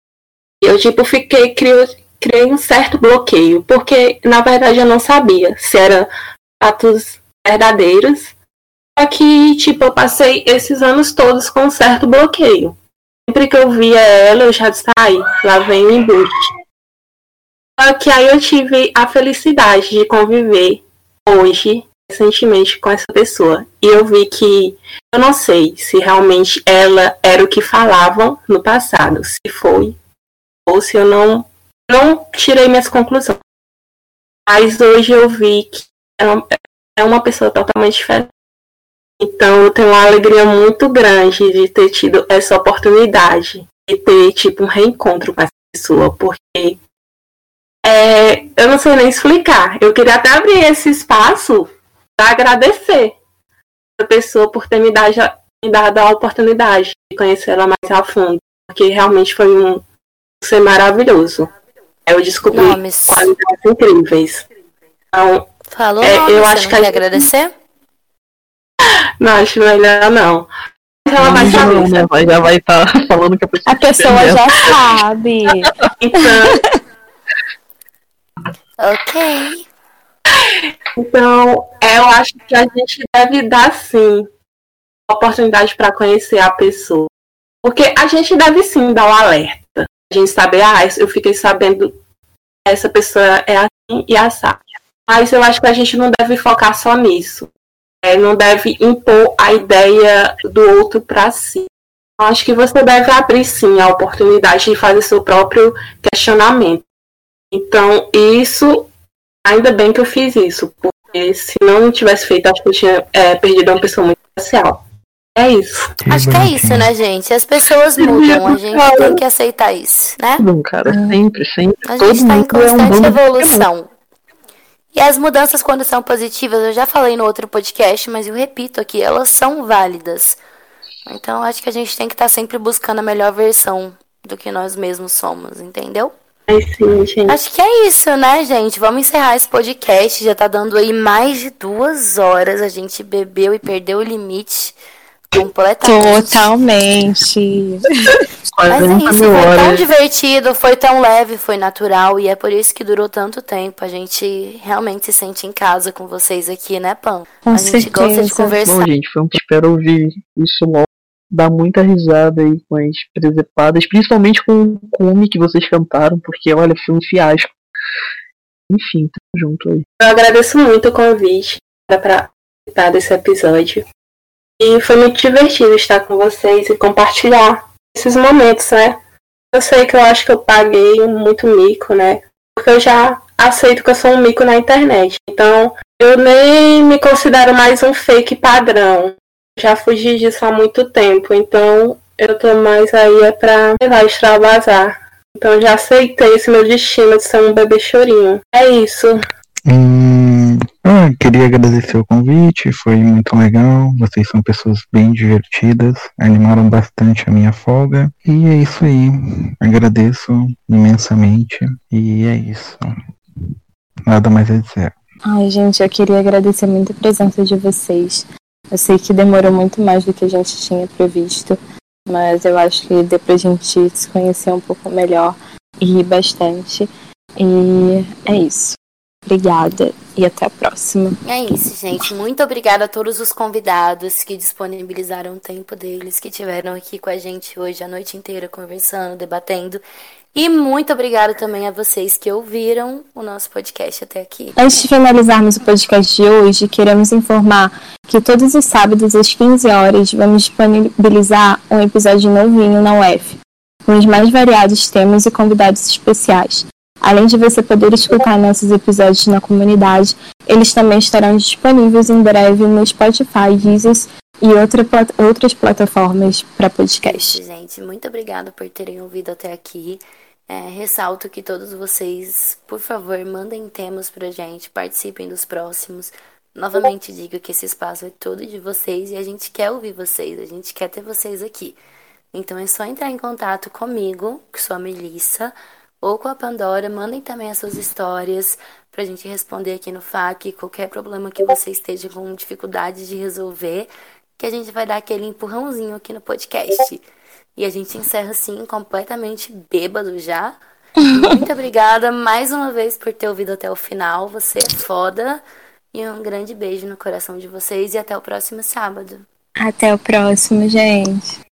E eu, tipo, fiquei, criou, criei um certo bloqueio, porque na verdade eu não sabia se era fatos verdadeiros. Só que, tipo, eu passei esses anos todos com um certo bloqueio. Sempre que eu via ela, eu já ai, lá vem o embuste. Só que aí eu tive a felicidade de conviver hoje, recentemente com essa pessoa. E eu vi que eu não sei se realmente ela era o que falavam no passado, se foi, ou se eu não, não tirei minhas conclusões. Mas hoje eu vi que é uma pessoa totalmente diferente. Então eu tenho uma alegria muito grande de ter tido essa oportunidade de ter tipo um reencontro com essa pessoa, porque é, eu não sei nem explicar. Eu queria até abrir esse espaço para agradecer a pessoa por ter me dado, me dado a oportunidade de conhecer ela mais a fundo, porque realmente foi um ser maravilhoso. Eu descobri Nomes. qualidades incríveis. Então, Falou, é, eu acho que a... agradecer? Não, acho melhor não. Ela vai saber. Não, né? Já vai estar tá falando que a pessoa. A pessoa já sabe. então. ok. Então, eu acho que a gente deve dar sim oportunidade para conhecer a pessoa. Porque a gente deve sim dar o um alerta. A gente sabe, ah, eu fiquei sabendo essa pessoa é assim e assado. Mas eu acho que a gente não deve focar só nisso. É, não deve impor a ideia do outro para si. Eu acho que você deve abrir sim a oportunidade de fazer seu próprio questionamento. Então, isso, ainda bem que eu fiz isso, porque se não tivesse feito, acho que eu tinha é, perdido uma pessoa muito especial. É isso. Que acho que é isso, né, gente? As pessoas mudam, a gente tem que aceitar isso, né? Não, cara, sempre, sempre. A gente está em constante é um evolução. E as mudanças, quando são positivas, eu já falei no outro podcast, mas eu repito aqui, elas são válidas. Então, acho que a gente tem que estar tá sempre buscando a melhor versão do que nós mesmos somos, entendeu? É sim, gente. Acho que é isso, né, gente? Vamos encerrar esse podcast. Já tá dando aí mais de duas horas. A gente bebeu e perdeu o limite completamente. Totalmente. Mas é isso, foi tão divertido, foi tão leve, foi natural e é por isso que durou tanto tempo. A gente realmente se sente em casa com vocês aqui, né, Pam? Com a certeza. gente gosta de conversar. Bom, gente, foi um... espero ouvir isso logo. Dar muita risada aí com as presepadas, principalmente com o cume que vocês cantaram, porque olha, foi um fiasco. Enfim, tamo junto aí. Eu agradeço muito o convite para participar desse episódio. E foi muito divertido estar com vocês e compartilhar esses momentos, né? Eu sei que eu acho que eu paguei muito mico, né? Porque eu já aceito que eu sou um mico na internet. Então, eu nem me considero mais um fake padrão. Já fugi disso há muito tempo. Então, eu tô mais aí é pra, sei lá, extravasar. Então, já aceitei esse meu destino de ser um bebê chorinho. É isso. Hum, ah, queria agradecer o convite, foi muito legal. Vocês são pessoas bem divertidas, animaram bastante a minha folga. E é isso aí. Agradeço imensamente. E é isso. Nada mais a dizer. Ai, gente, eu queria agradecer muito a presença de vocês. Eu sei que demorou muito mais do que a gente tinha previsto, mas eu acho que deu pra gente se conhecer um pouco melhor e bastante. E é isso. Obrigada e até a próxima. É isso, gente. Muito obrigada a todos os convidados que disponibilizaram o tempo deles, que tiveram aqui com a gente hoje a noite inteira conversando, debatendo. E muito obrigada também a vocês que ouviram o nosso podcast até aqui. Antes de finalizarmos o podcast de hoje, queremos informar que todos os sábados às 15 horas vamos disponibilizar um episódio novinho na UF, com os mais variados temas e convidados especiais. Além de você poder escutar nossos episódios na comunidade, eles também estarão disponíveis em breve no Spotify, Deezer e outra, outras plataformas para podcast. Gente, muito obrigada por terem ouvido até aqui. É, ressalto que todos vocês, por favor, mandem temas pra gente, participem dos próximos. Novamente digo que esse espaço é todo de vocês e a gente quer ouvir vocês, a gente quer ter vocês aqui. Então é só entrar em contato comigo, que sou a Melissa, ou com a Pandora. Mandem também as suas histórias para a gente responder aqui no FAQ. Qualquer problema que você esteja com dificuldade de resolver, que a gente vai dar aquele empurrãozinho aqui no podcast. E a gente encerra assim, completamente bêbado já. Muito obrigada mais uma vez por ter ouvido até o final. Você é foda. E um grande beijo no coração de vocês e até o próximo sábado. Até o próximo, gente.